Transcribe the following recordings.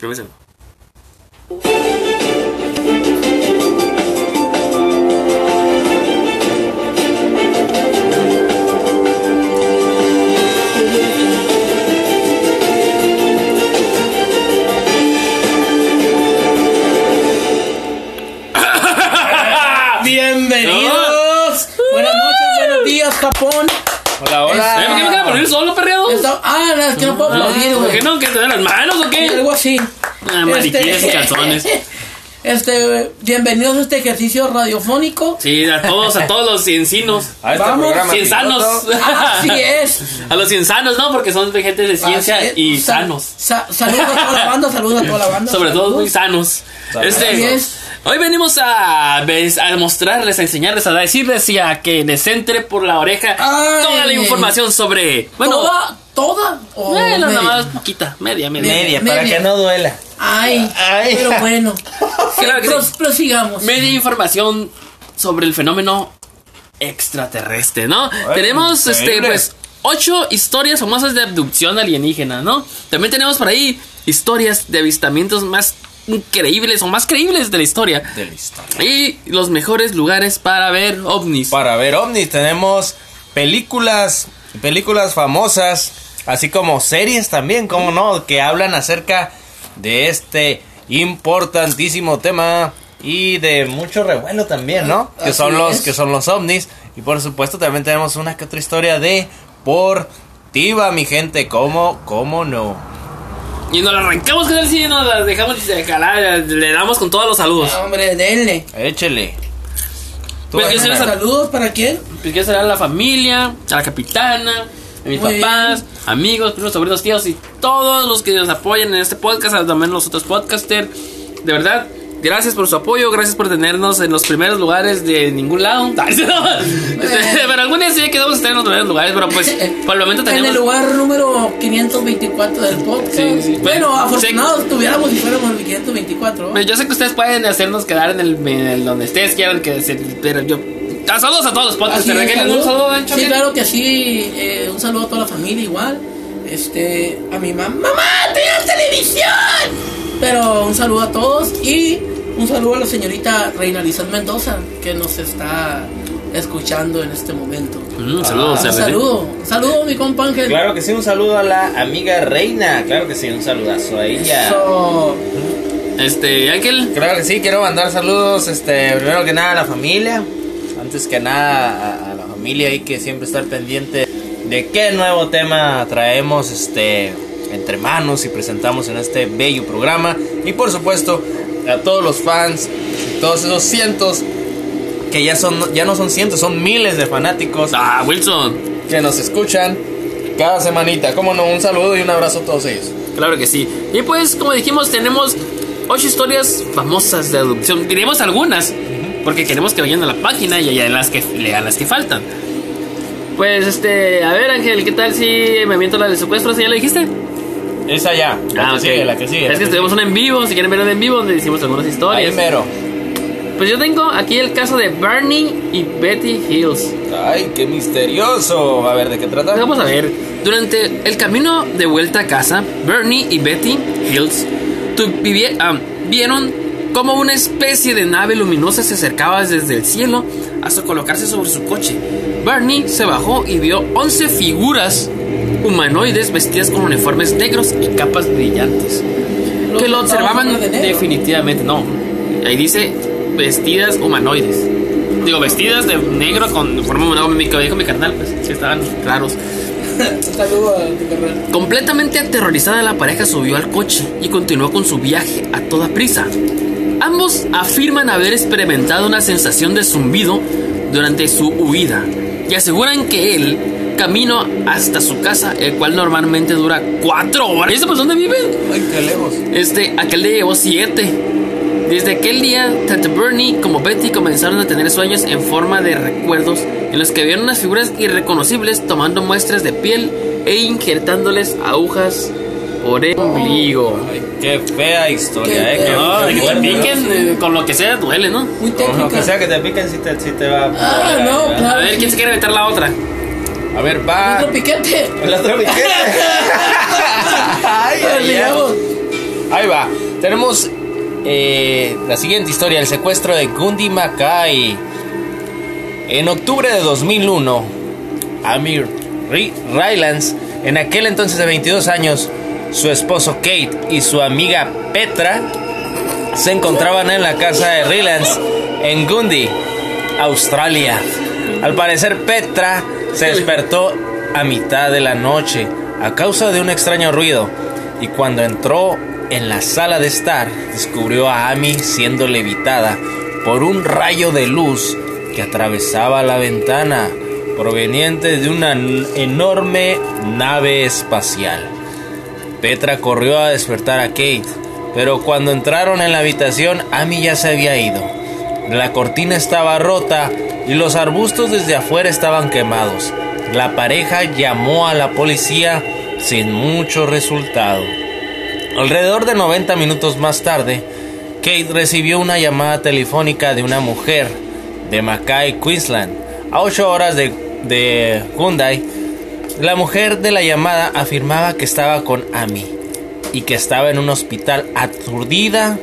Permítanme. Bienvenidos. Hola, hola. ¿Eh, ¿Por qué me queda poner solo, perreado? Ah, no, es que no puedo aplaudir, ¿Por qué güey. no? ¿Que te dan las manos o qué? Algo así. Ah, mariquillas y calzones. Este, bienvenidos a este ejercicio radiofónico. Sí, a todos, a todos los ciencinos. A este Vamos. programa piloto. Así es. A los cienzanos, ¿no? Porque son de gente de ciencia es. y Sa- sanos. sa- saludos a toda la banda, saludos a toda la banda. Sobre todo muy sanos. Saludos. Este, Así es. Hoy venimos a, mostrarles, a enseñarles, a decirles y a que les entre por la oreja Ay. toda la información sobre. Bueno, ¿Toda? ¿Toda? ¿O eh, media? más poquita, media, media. Media, para Media. que no duela. Ay, Ay. pero bueno. Claro que Pros- sí. prosigamos. Media información sobre el fenómeno extraterrestre, ¿no? Tenemos, este, pues, ocho historias famosas de abducción alienígena, ¿no? También tenemos por ahí historias de avistamientos más increíbles o más creíbles de la historia. De la historia. Y los mejores lugares para ver ovnis. Para ver ovnis tenemos películas, películas famosas, así como series también, como no, que hablan acerca de este importantísimo tema y de mucho revuelo también, ¿no? Que son los es. que son los ovnis y por supuesto también tenemos una que otra historia de deportiva, mi gente, cómo cómo no. Y nos la arrancamos con el cine, nos la dejamos de calar, le damos con todos los saludos. Hombre, denle. Échele. Pues, Ángela. Saludos para quién? Pues que será la familia, a la capitana, a mis Muy papás, amigos, primos, sobrinos, tíos y todos los que nos apoyan en este podcast, también los otros podcasters. De verdad, gracias por su apoyo, gracias por tenernos en los primeros lugares de ningún lado. pero algún día sí quedamos estar en los primeros lugares, pero pues por el momento En el tenemos... lugar número 524 del podcast. Sí, Sí. afortunados tuviéramos si fuéramos el 524. Pues, Yo sé que ustedes pueden hacernos quedar en el, en el donde ustedes quieran que se, pero yo... Ah, Saludos a todos los podcasts. Así ¿te es, un salud. saludo, Ancho? Sí, claro que sí. eh, un saludo a toda la familia igual. Este, a mi mamá. ¡Mamá, tengo televisión! Pero un saludo a todos y un saludo a la señorita Reina Lizeth Mendoza que nos está escuchando en este momento. Mm, saludos, un RD. saludo, un saludo mi compa Ángel. Claro que sí, un saludo a la amiga Reina. Claro que sí, un saludazo a ella. Eso. Este, Ángel. Claro que sí, quiero mandar saludos, este, primero que nada a la familia, antes que nada a, a la familia hay que siempre estar pendiente de qué nuevo tema traemos, este, entre manos y presentamos en este bello programa y por supuesto a todos los fans, todos esos cientos que ya son, ya no son cientos, son miles de fanáticos Ah, Wilson. que nos escuchan cada semanita. Como no, un saludo y un abrazo a todos ellos. Claro que sí. Y pues, como dijimos, tenemos ocho historias famosas de adopción. Diremos algunas, porque queremos que vayan a la página y lean las que, lean las que faltan. Pues, este, a ver, Ángel, ¿qué tal si me aviento la de secuestros? ¿Ya la dijiste? Esa ya, la que ok. sigue, la que sigue. Es que tuvimos una en vivo, si quieren ver una en vivo, donde hicimos algunas Ahí historias. mero. Pues yo tengo aquí el caso de Barney y Betty Hills. Ay, qué misterioso. A ver, ¿de qué trata? Vamos a ver. Durante el camino de vuelta a casa, Bernie y Betty Hills ah, vieron como una especie de nave luminosa se acercaba desde el cielo hasta colocarse sobre su coche. Bernie se bajó y vio 11 figuras humanoides vestidas con uniformes negros y capas brillantes. Que lo observaban de definitivamente. No, ahí dice vestidas humanoides. Digo, vestidas de negro con forma humanoide. Mi, dijo mi carnal, pues, que estaban raros. Completamente aterrorizada, la pareja subió al coche y continuó con su viaje a toda prisa. Ambos afirman haber experimentado una sensación de zumbido durante su huida y aseguran que el camino hasta su casa, el cual normalmente dura cuatro horas. ¿Y eso pues dónde viven? Ay, qué lejos. Este, aquel día llevó siete. Desde aquel día, tanto Bernie como Betty comenzaron a tener sueños en forma de recuerdos en los que vieron unas figuras irreconocibles tomando muestras de piel e injertándoles agujas por el ombligo. Ay, qué fea historia, Qué eh. Fea. No, de que te piquen eh, con lo que sea duele, ¿no? Muy Con técnica. lo que sea que te piquen, si te, si te va a. Ah, no, A claro. ver, ¿quién se quiere meter la otra? A ver, va. Otro piquete. El otro piquete. ay, Ahí va. Tenemos eh, la siguiente historia, el secuestro de Gundy Mackay. En octubre de 2001, Amir Ry- Rylance, en aquel entonces de 22 años, su esposo Kate y su amiga Petra se encontraban en la casa de Rylance en Gundy, Australia. Al parecer Petra se despertó a mitad de la noche a causa de un extraño ruido y cuando entró en la sala de estar descubrió a Amy siendo levitada por un rayo de luz que atravesaba la ventana proveniente de una enorme nave espacial. Petra corrió a despertar a Kate, pero cuando entraron en la habitación, Amy ya se había ido. La cortina estaba rota y los arbustos desde afuera estaban quemados. La pareja llamó a la policía sin mucho resultado. Alrededor de 90 minutos más tarde, Kate recibió una llamada telefónica de una mujer de Mackay, Queensland, a 8 horas de, de Hyundai. La mujer de la llamada afirmaba que estaba con Amy y que estaba en un hospital aturdida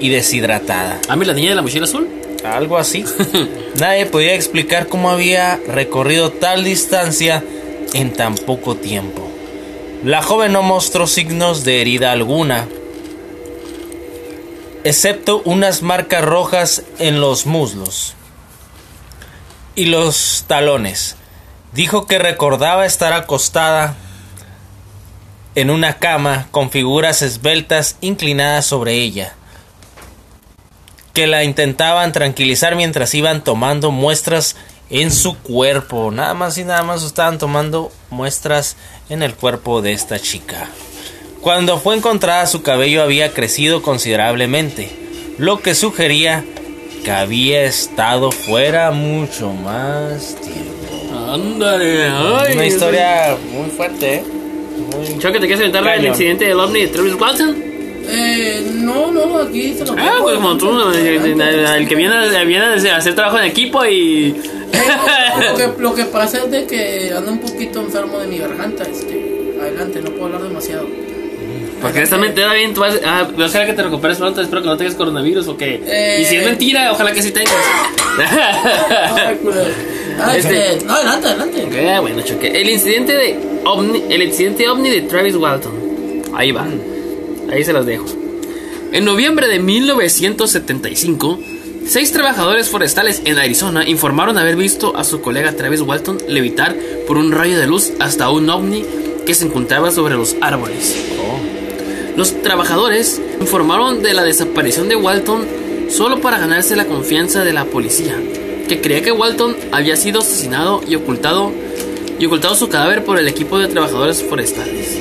y deshidratada. ¿A mí la niña de la mochila azul? Algo así. Nadie podía explicar cómo había recorrido tal distancia en tan poco tiempo. La joven no mostró signos de herida alguna, excepto unas marcas rojas en los muslos y los talones. Dijo que recordaba estar acostada en una cama con figuras esbeltas inclinadas sobre ella que la intentaban tranquilizar mientras iban tomando muestras en su cuerpo. Nada más y nada más estaban tomando muestras en el cuerpo de esta chica. Cuando fue encontrada su cabello había crecido considerablemente, lo que sugería que había estado fuera mucho más tiempo. Ándale, ay. Una historia muy fuerte, ¿eh? Muy- Choque, ¿te quieres aventar el incidente del ovni de Travis Walton? Eh, no, no, aquí se lo Ah, pues como tú, el, que viene, viene a hacer trabajo en equipo y... lo, que, lo que pasa es de que ando un poquito enfermo de mi garganta. Este, adelante, no puedo hablar demasiado. Porque honestamente da bien, tú vas, ah, ojalá que te recuperes pronto, espero que no tengas coronavirus o que... Eh. Y si es mentira, ojalá que sí tengas. Ay. Ah, este, no, adelante, adelante. Ok, bueno, choque. El incidente de ovni, el incidente ovni de Travis Walton. Ahí va. Ahí se los dejo. En noviembre de 1975, seis trabajadores forestales en Arizona informaron haber visto a su colega Travis Walton levitar por un rayo de luz hasta un ovni que se encontraba sobre los árboles. Los trabajadores informaron de la desaparición de Walton solo para ganarse la confianza de la policía, que creía que Walton había sido asesinado y ocultado y ocultado su cadáver por el equipo de trabajadores forestales.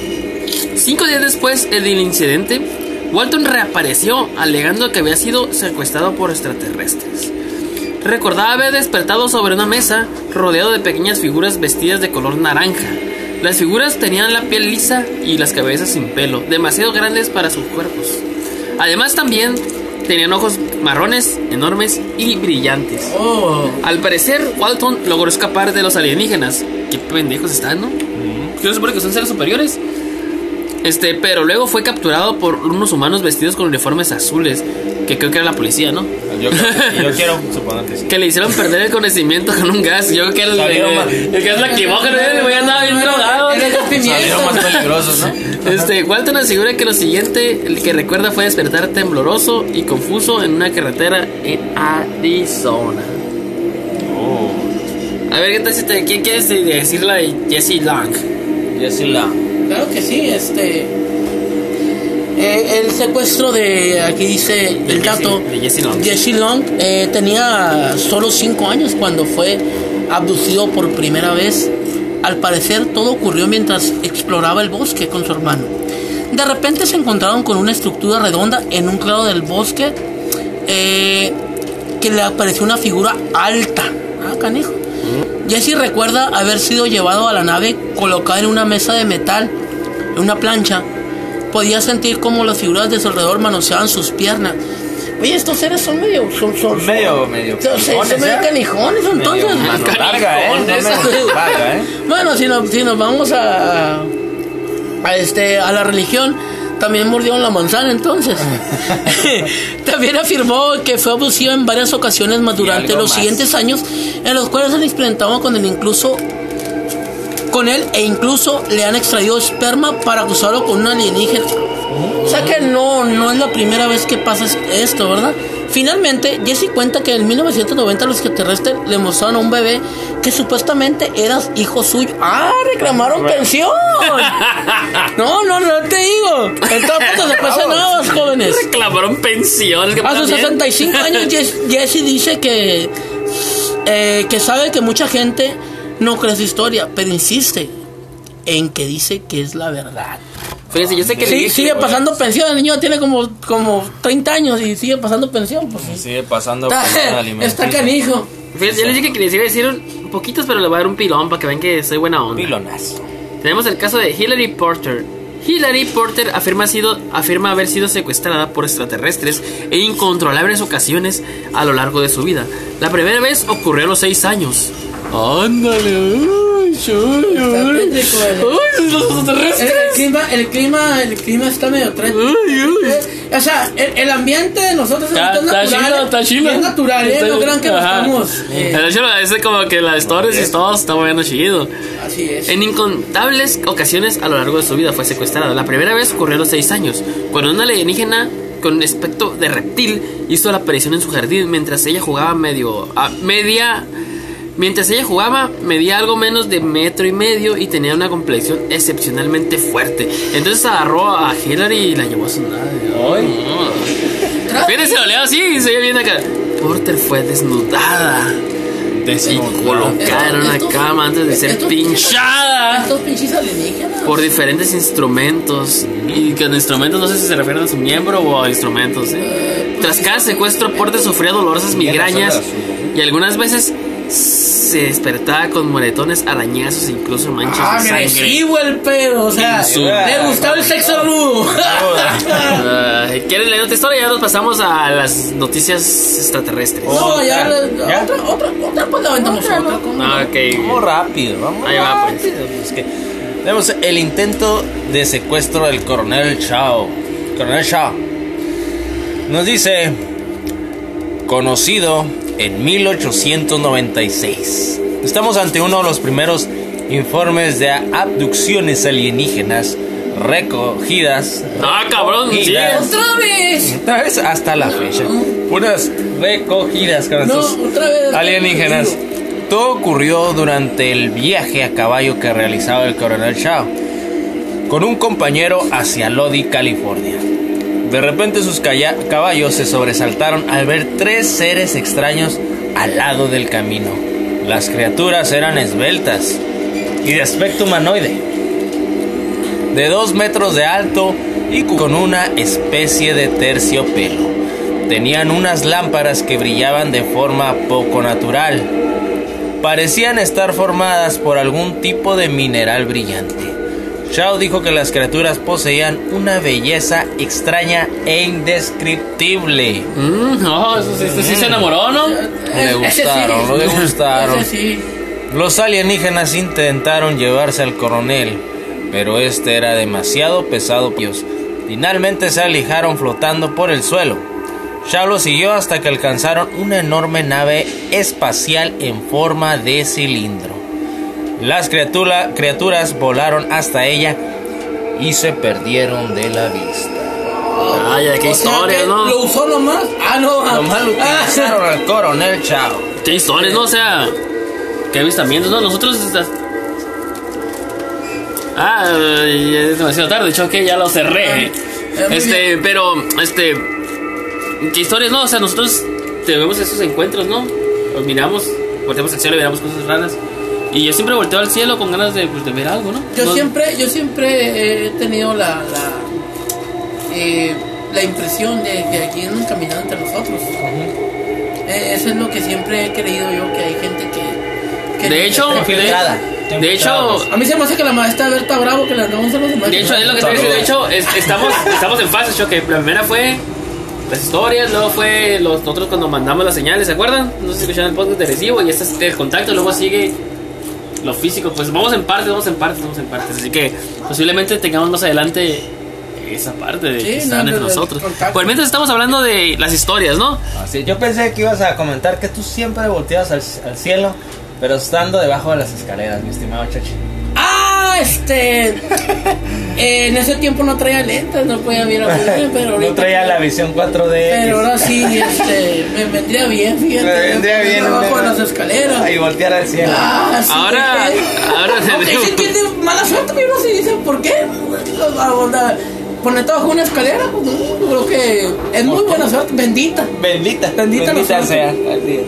Cinco días después del incidente, Walton reapareció alegando que había sido secuestrado por extraterrestres. Recordaba haber despertado sobre una mesa rodeado de pequeñas figuras vestidas de color naranja. Las figuras tenían la piel lisa y las cabezas sin pelo, demasiado grandes para sus cuerpos. Además también tenían ojos marrones, enormes y brillantes. Oh, Al parecer, Walton logró escapar de los alienígenas. Qué pendejos están, ¿no? ¿Qué se supone que son seres superiores? Este, pero luego fue capturado por unos humanos vestidos con uniformes azules, que creo que era la policía, ¿no? Yo, creo que yo quiero suponer que sí. Que le hicieron perder el conocimiento con un gas. Yo creo que era el, el, el gas lacrimógeno, el güey andaba bien drogado. Salieron más peligrosos, ¿no? Este, Walton asegura que lo siguiente el que recuerda fue despertar tembloroso y confuso en una carretera en Arizona. Oh, A ver, ¿qué tal si te, ¿quién quieres decir la de Jesse Long? Jesse la. Claro que sí, este. eh, el secuestro de. Aquí dice el dato. Jesse Long. Jesse Long eh, tenía solo 5 años cuando fue abducido por primera vez. Al parecer, todo ocurrió mientras exploraba el bosque con su hermano. De repente se encontraron con una estructura redonda en un claro del bosque eh, que le apareció una figura alta. Ah, canijo. Jesse recuerda haber sido llevado a la nave colocada en una mesa de metal, en una plancha. Podía sentir como las figuras de su alrededor manoseaban sus piernas. Oye, estos seres son medio. Son, son, son- Medio, medio. son, son canijones, medio ¿eh? canijones, entonces. Medio mano larga, ¿eh? No medio larga, ¿eh? Bueno, si nos, si nos vamos a, a, este, a la religión, también mordieron la manzana entonces. también afirmó que fue abusivo en varias ocasiones más durante los más. siguientes años en los cuales han experimentado con él incluso con él e incluso le han extraído esperma para acusarlo con un alienígena. O sea que no, no es la primera vez que pasa esto, ¿verdad? Finalmente, Jesse cuenta que en 1990 los extraterrestres le mostraron a un bebé que supuestamente era hijo suyo. ¡Ah! ¡Reclamaron pensión! No, no, no te digo. Entonces, después de nada, jóvenes. Reclamaron pensiones. ¿qué A sus pasa bien? 65 años, Jess- Jesse dice que, eh, que sabe que mucha gente no cree su historia, pero insiste en que dice que es la verdad. Fíjense, yo sé que le Sí, dije- sigue pasando pensión. El niño tiene como, como 30 años y sigue pasando pensión. Pues, sí. Sigue pasando está, pensión está canijo. Fíjense, yo les dije que les iba a decir un- poquitos, pero le voy a dar un pilón para que vean que soy buena onda. Pilonazo. Tenemos el caso de Hillary Porter. Hillary Porter afirma, sido, afirma haber sido secuestrada por extraterrestres en incontrolables ocasiones a lo largo de su vida. La primera vez ocurrió a los 6 años. Ándale, Está ay. tétrico, el- Ay, los El, extraterrestres. el clima, el clima, el clima está medio trágico. Ay, ay. O sea, el, el ambiente de nosotros Está, está es natural. chilo, está chilo. Es natural, ¿eh? No crean que lo estamos. eh, Pero chilo, es como que las historias y todo está moviendo chido. así es. En incontables ocasiones a lo largo de su vida fue secuestrada. La primera vez ocurrió a los 6 años, cuando una alienígena con aspecto de reptil hizo la aparición en su jardín mientras ella jugaba medio. a media. Mientras ella jugaba, medía algo menos de metro y medio y tenía una complexión excepcionalmente fuerte. Entonces agarró a Hillary y la llevó a su nave. Tra- Fíjense, lo leo así y se oye bien acá. Porter fue desnudada y colocada en una cama antes de ser pinchada por diferentes instrumentos. Y con instrumentos no sé si se refieren a su miembro o a instrumentos. ¿eh? Tras cada secuestro, Porter sufría dolorosas migrañas y algunas veces se despertaba con moretones, arañazos e incluso manchas Ah, de sangre. sí, güey, el pedo. O sea, Su- le gustaba el sexo rudo. ¿Quieren leer otra historia? Ya nos pasamos a las noticias extraterrestres. No, ya, ya, otra, otra, otra, pues la aventamos otra. Ah, ok. Vamos rápido, vamos Ahí va, pues. rápido, Es que tenemos el intento de secuestro del coronel Chao. Coronel Shaw. Nos dice, conocido en 1896. Estamos ante uno de los primeros informes de abducciones alienígenas recogidas Ah, cabrón, sí. ya. ¡Otra vez! otra vez hasta la fecha. Unas recogidas con No, estos otra vez. alienígenas. Todo ocurrió durante el viaje a caballo que realizaba el coronel Shaw con un compañero hacia Lodi, California. De repente sus caballos se sobresaltaron al ver tres seres extraños al lado del camino. Las criaturas eran esbeltas y de aspecto humanoide, de dos metros de alto y con una especie de terciopelo. Tenían unas lámparas que brillaban de forma poco natural. Parecían estar formadas por algún tipo de mineral brillante. Shao dijo que las criaturas poseían una belleza extraña e indescriptible. Mm, no, eso sí, este sí se enamoró, ¿no? Le sí. gustaron, le gustaron. Sí. Los alienígenas intentaron llevarse al coronel, pero este era demasiado pesado. para ellos. Finalmente se alejaron flotando por el suelo. Shao lo siguió hasta que alcanzaron una enorme nave espacial en forma de cilindro. Las criatura- criaturas volaron hasta ella y se perdieron de la vista. Ay, qué O historia, ¿no? ¿Lo usó nomás? Ah, no. Nomás lo utilizaron al coronel Chao. Qué historias, ¿no? O sea, qué avistamientos, ¿no? Nosotros. Ah, es demasiado tarde, hecho que ya lo cerré. Ah, Este, pero, este. ¿Qué historias, no? O sea, nosotros tenemos esos encuentros, ¿no? Los miramos, volteamos al cielo y miramos cosas raras. Y yo siempre volteo al cielo con ganas de, pues, de ver algo, ¿no? Yo No- siempre, yo siempre he tenido la, la, eh, la impresión de que aquí andan caminando entre nosotros. Eh, eso es lo que siempre he creído yo, que hay gente que... que De hecho, de, de hecho, A mí se me hace que la maestra Berta Bravo que le andamos a los demás. De hecho, es lo que te. De hecho, es- estamos, estamos en fase, Choque. La primera fue las historias, luego fue los nosotros cuando mandamos las señales, ¿se acuerdan? No sé si escucharon el podcast de recibo y este es el contacto, luego sigue lo físico. Pues vamos en partes, vamos en partes, vamos en partes. Así que posiblemente tengamos más adelante esa parte de Sí, que están no, entre no, nosotros. Por mientras estamos hablando de las historias, ¿no? Así, yo pensé que ibas a comentar que tú siempre volteas al, al cielo, pero estando debajo de las escaleras, mi estimado Chachi. Ah, este. eh, en ese tiempo no traía lentes, no podía ver a bien, pero ahorita. no traía la visión 4D. Pero ahora sí, este. Me vendría bien, fíjate. Me vendría bien. Abajo de las escaleras. Y voltear al cielo. Ah, sí, Ahora- ¿qué? ahora Ok, tenemos- sí tiene mala suerte, mi bro, si dicen, ¿por qué? Ah, onda, Ponerte bajo una escalera, pues, no, creo que es muy buena suerte, bendita. Bendita. Bendita la suerte. sea. Así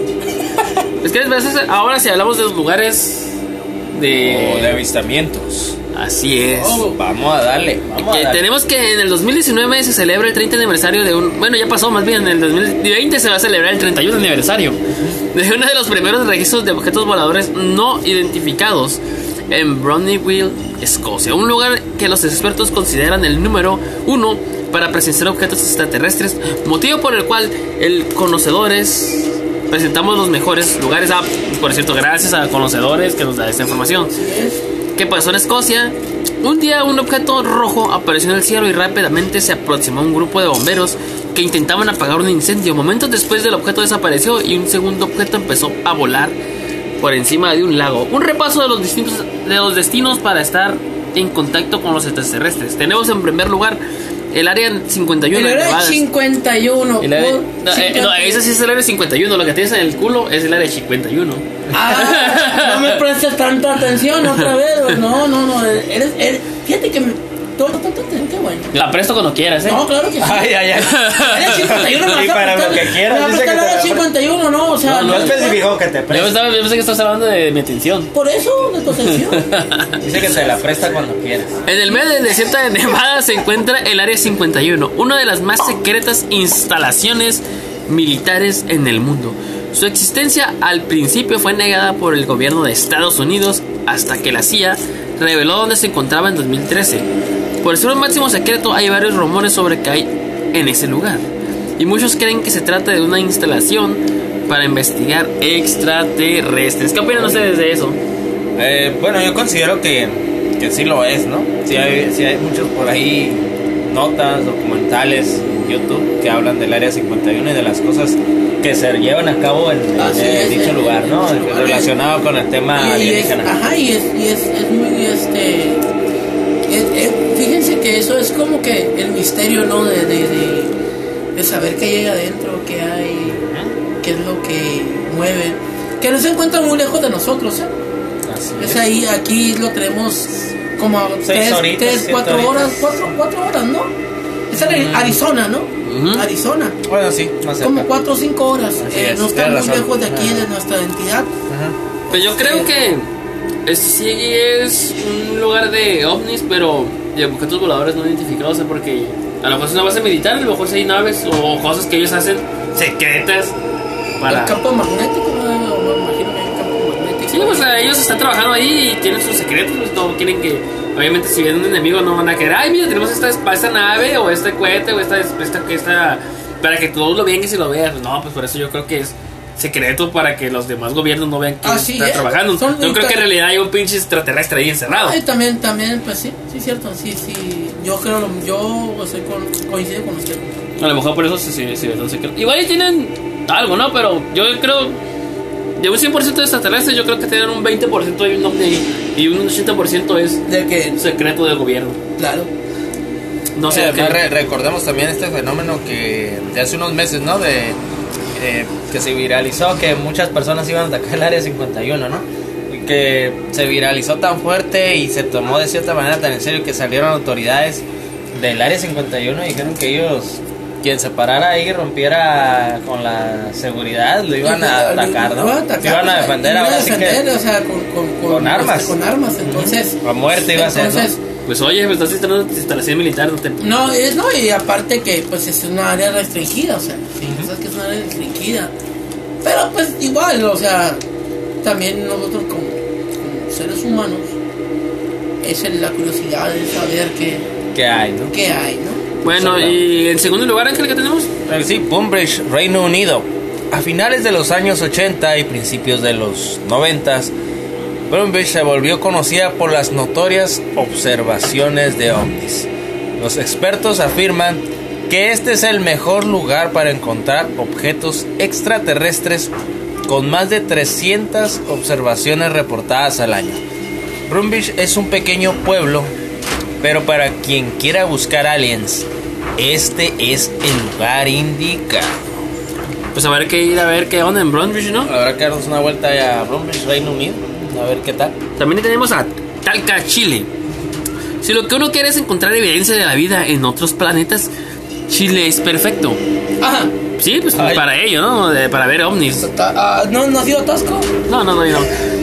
Es que a veces, ahora si hablamos de los lugares es. De... O de avistamientos. Así es. Oh, Vamos a darle. Vamos Que a darle. tenemos que en el 2019 se celebra el 30 aniversario de un... Bueno, ya pasó más bien, en el 2020 se va a celebrar el 31 aniversario de uno de los primeros registros de objetos voladores no identificados en Brownieville, Escocia. Un lugar que los expertos consideran el número uno para presenciar objetos extraterrestres, motivo por el cual el conocedores presentamos los mejores lugares. Ah, por cierto, gracias a conocedores que nos da esta información. ¿Qué pasó en Escocia? Un día un objeto rojo apareció en el cielo y rápidamente se aproximó a un grupo de bomberos que intentaban apagar un incendio. Momentos después el objeto desapareció y un segundo objeto empezó a volar por encima de un lago. Un repaso de los distintos de los destinos para estar en contacto con los extraterrestres. Tenemos en primer lugar el área 51 El Nevada. 51. El área- no, eh, no, ese sí es el área 51. Lo que tienes en el culo es el área 51. Ah, no me prestes tanta atención otra vez. No, no, no. Eres, eres- fíjate que me. Todo, todo, todo, qué bueno. La presto cuando quieras, ¿eh? No, claro que sí. Ay, ay, ay. Era 51, me vas Y para lo que quieras, Me vas a dice que prestar te la la 51, no, o sea. No, no especificó que te Yo, presta. estaba- yo pensé que estás hablando de mi atención. Por eso, de tu atención. Dice que te la presta cuando quieras. En el medio del desierto de Nevada se encuentra el Área 51, una de las más secretas instalaciones militares en el mundo. Su existencia al principio fue negada por el gobierno de Estados Unidos hasta que la CIA reveló dónde se encontraba en 2013. Por ser un máximo secreto hay varios rumores sobre que hay en ese lugar. Y muchos creen que se trata de una instalación para investigar extraterrestres. ¿Qué opinan ustedes de eso? Eh, bueno, yo considero que, que sí lo es, ¿no? Sí hay, sí hay muchos por ahí notas, documentales en YouTube que hablan del Área 51 y de las cosas que se llevan a cabo en, en es, dicho en- lugar, en ¿no? lugar. Relacionado con el tema Y es, alienígena. ajá, y es, y es, es muy, este... que eso es como que el misterio, ¿no? De, de, de, de saber qué llega adentro, qué hay, qué es lo que mueve. Que no se encuentra muy lejos de nosotros, ¿eh? Así Es es. ahí, aquí lo tenemos como a tres, horitas, tres, siete cuatro horitas. horas, cuatro, cuatro horas, ¿no? Es en Arizona, ¿no? Ujú. Arizona. Bueno, sí, más cerca. Como cuatro o cinco horas. Así Eh, es, no está muy razón. lejos de aquí, Ajá. de nuestra entidad. Ajá. Pues yo creo que este sí es un lugar de ovnis, pero de objetos voladores no identificados, porque a lo mejor es una base militar, a lo mejor hay naves o cosas que ellos hacen secretas para... El campo magnético, ¿no? me imagino que hay un campo magnético. Sí, pues ellos están trabajando ahí y tienen sus secretos, pues no quieren que, obviamente si viene un enemigo no van a querer, ay mira, tenemos esta, esta nave o este cohete o esta, esta, esta, para que todos lo vean y se lo vean. No, pues por eso yo creo que es secreto para que los demás gobiernos no vean que Así está es. trabajando. Son yo creo que en realidad hay un pinche extraterrestre ahí encerrado. Ay, también, también, pues sí, sí, cierto, sí, sí. Yo creo, lo- yo estoy con, coincido con usted. A lo mejor por eso se, se ve tan secreto. Igual y tienen algo, ¿no? Pero yo creo, de un 100% de extraterrestres, yo creo que tienen un 20% hay un ovni ahí, y un 80% es De que, secreto del gobierno. claro. No sé. Eh, qué- re- recordemos también este fenómeno que de hace unos meses, ¿no? De eh, que se viralizó, que muchas personas iban a atacar el área 51, ¿no? Y que se viralizó tan fuerte y se tomó de cierta manera tan en serio que salieron autoridades del área 51 y dijeron que ellos, quien se parara ahí y rompiera con la seguridad, lo iban a atacar, ¿no? Lo iban a atacar, iban a defender ahora sí defender, que o sea, con, con, con, Con armas. este, con armas, entonces. a muerte iba a ser, ¿no? entonces, Pues oye, me estás instalando instalación militar, no te... No, es no, y aparte que pues es una área restringida, o sea, sí, sabes que es una área restringida. Pero pues igual, o sea, también nosotros como, como seres humanos, es la curiosidad de saber qué, ¿Qué hay, no? qué hay, ¿no? Bueno, y en segundo lugar, Ángel, ¿qué tenemos? Eh, Sí, Bumbridge, Reino Unido. A finales de los años 80 y principios de los 90, Bumbridge se volvió conocida por las notorias observaciones de ovnis. Los expertos afirman que este es el mejor lugar para encontrar objetos extraterrestres con más de 300 observaciones reportadas al año. Brunbridge es un pequeño pueblo, pero para quien quiera buscar aliens, este es el lugar indicado. Pues habrá que ir a ver qué onda en Brunbridge, ¿no? Habrá que darnos una vuelta a Brunbridge, Reino Unido, a ver qué tal. También tenemos a Talca, Chile. Si lo que uno quiere es encontrar evidencia de la vida en otros planetas, Chile es perfecto. Ajá. Sí, pues Ay. para ello, ¿no? De- para ver ovnis. Ah, ¿No, ¿No ha sido Tasco? No, no, no, no.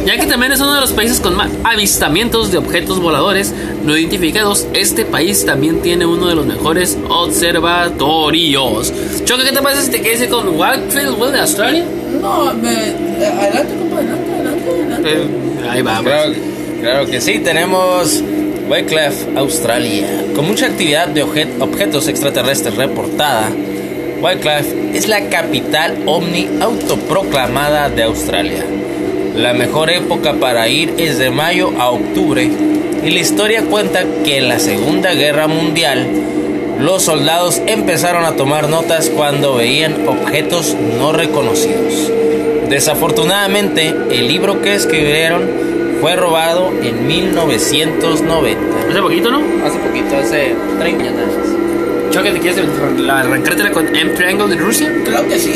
Ya que también es uno de los países con más avistamientos de objetos voladores no identificados, este país también tiene uno de los mejores observatorios. Choca, ¿qué te parece si te quedas con Wildfield World de Australia? No, me, eh, adelante, compa, adelante, adelante, adelante. Eh, ahí vamos. Claro, claro que sí, tenemos Wycliffe, Australia. Con mucha actividad de obje- objetos extraterrestres reportada, Wycliffe es la capital ovni autoproclamada de Australia. La mejor época para ir es de mayo a octubre y la historia cuenta que en la Segunda Guerra Mundial los soldados empezaron a tomar notas cuando veían objetos no reconocidos. Desafortunadamente, el libro que escribieron fue robado en 1990. Hace poquito, ¿no? Hace poquito, hace 30 años. Choca, ¿te quieres la- arrancártela con M Triangle de Rusia? Claro que sí.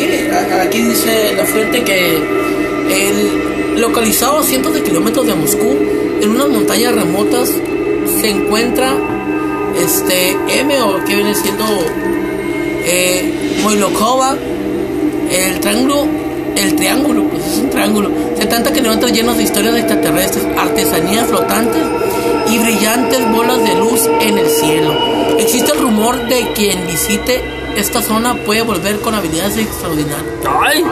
Aquí dice la fuente que el, localizado a cientos de kilómetros de Moscú, en unas montañas remotas, se encuentra este M o que viene siendo eh, Moilokova, el triángulo, el triángulo, pues es un triángulo. Se trata que levantan llenos de historias extraterrestres, artesanías flotantes y brillantes bolas de luz en el cielo. Existe el rumor de quien visite esta zona puede volver con habilidades extraordinarias. ¡Ay!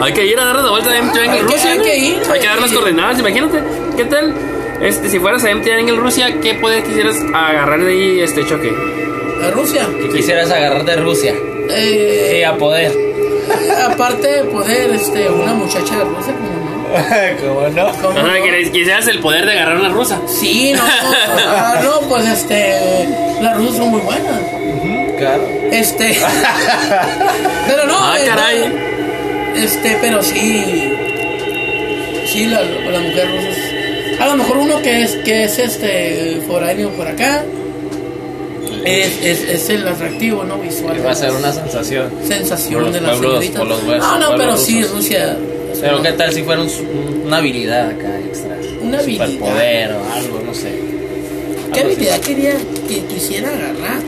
Hay que ir a darle la vuelta a M Triangle Hay que- Rusia. hay ¿no? que ir, Hay que dar las coordenadas. Imagínate, ¿qué tal? Este, si fueras a M Triangle Rusia, ¿qué poder quisieras agarrar de ahí este choque? A Rusia. Que quisieras agarrar de Rusia. Eh, Sí, a poder. aparte de poder, este, una muchacha de Rusia, como no. ¿Cómo no? ¿Cómo O sea, no? que quisieras el poder de agarrar una rusa. Sí, no, ah, no, pues este, las rusas son muy buenas. Claro. Este, pero no, Ah, eh, caray. no, este, pero sí, sí, la, la mujer rusa es- a lo mejor uno que es, que es este, foráneo por acá, es, es, es el atractivo, ¿no? Visual. Va a ser una sensación. sensación por los de la pueblos- señorita. por los huesos- no, no, pero sí. Rusia. Pero una- qué tal si fuera un una habilidad acá extra. Una Un habilidad. Superpoder o algo, no sé. ¿Qué Algo así. habilidad quería que quisiera agarrar?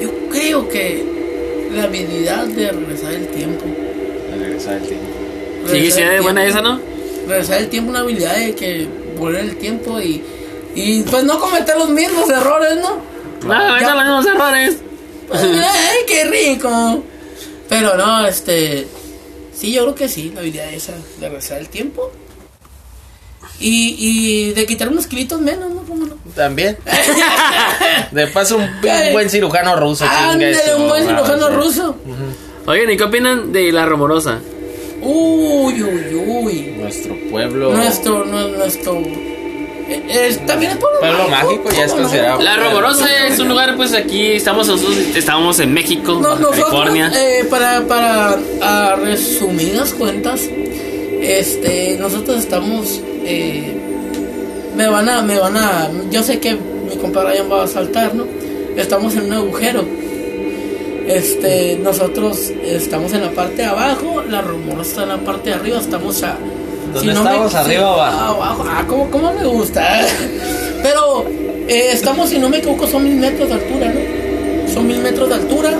Yo creo que la habilidad de regresar el tiempo. Regresar el tiempo. Sí, Regresar sí, buena esa, ¿no? Regresar el tiempo, una habilidad de que volver el tiempo y, y pues no cometer los mismos errores, ¿no? Ya. están los mismos errores. Pues, ¡Ay, qué rico! Pero no, este. Sí, yo creo que sí, la habilidad esa de regresar el tiempo. Y, y de quitar unos kilitos menos, ¿no? ¿Cómo no? También. De paso, un, buen cirujano ruso. Ándale, eso, un buen cirujano ruso. Oigan, ¿y qué opinan de la rumorosa? Uy, uy, uy. Nuestro pueblo. Nuestro, no, nuestro. Es- también es pueblo, Pueblo mágico, ya es considerado. La rumorosa es un lugar, pues aquí estamos nosotros, estamos en México, No, nosotros, California. eh, para, para a resumidas cuentas, este, nosotros estamos, eh, me van a, me van a, yo sé que mi compadre Ryan va a saltar, ¿no? Estamos en un agujero. Este, nosotros estamos en la parte de abajo, la rumorosa está en la parte de arriba, estamos a... ¿Dónde estamos, arriba o abajo? Abajo, ah, como, como me gusta. Pero eh, estamos, si no me equivoco, son mil metros de altura, ¿no? Son mil metros de altura.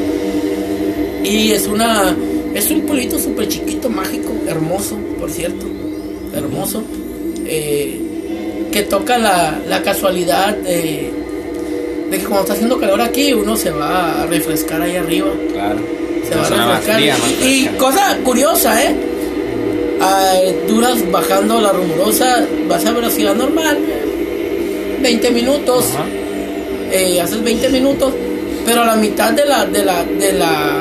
Y es una. Es un pueblito súper chiquito, mágico, hermoso, por cierto. Hermoso. eh, que toca la, la casualidad de, de que cuando está haciendo calor aquí, uno se va a refrescar ahí arriba. Claro. Se va a refrescar. fría, y, y cosa curiosa, ¿eh? Ah, duras bajando la rumorosa, vas a velocidad normal, 20 minutos, eh, haces 20 minutos, pero a la mitad de la, de la, de la,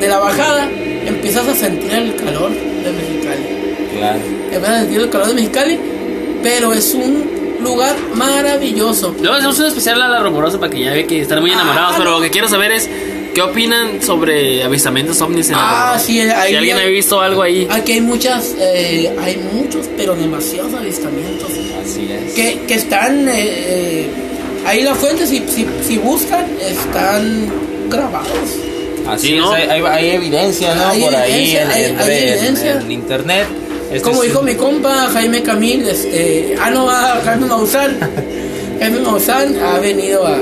de la bajada empiezas a sentir el calor de Mexicali. Claro. Empiezas a sentir el calor de Mexicali, pero es un lugar maravilloso. Luego hacemos un especial a la rumorosa para que ya ve que están muy enamorados. Ah, pero no. lo que quiero saber es qué opinan sobre avistamientos ovnis en la Ah, sí, ahí Si alguien hay- ha visto algo ahí. Aquí hay muchas, eh, hay muchos, pero demasiados avistamientos Así es. que, que están eh, eh, ahí la fuente, si, si, si buscan, están grabados. Así Sí, es, ¿no? hay, hay- hay evidencia, ¿no? Hay Por ahí evidencia, en, hay- en hay red, en- evidencia. en internet. Este Como dijo un- mi compa Jaime Camil, este, ah no, ah, Jaime Maussan, Jaime Maussan ha venido a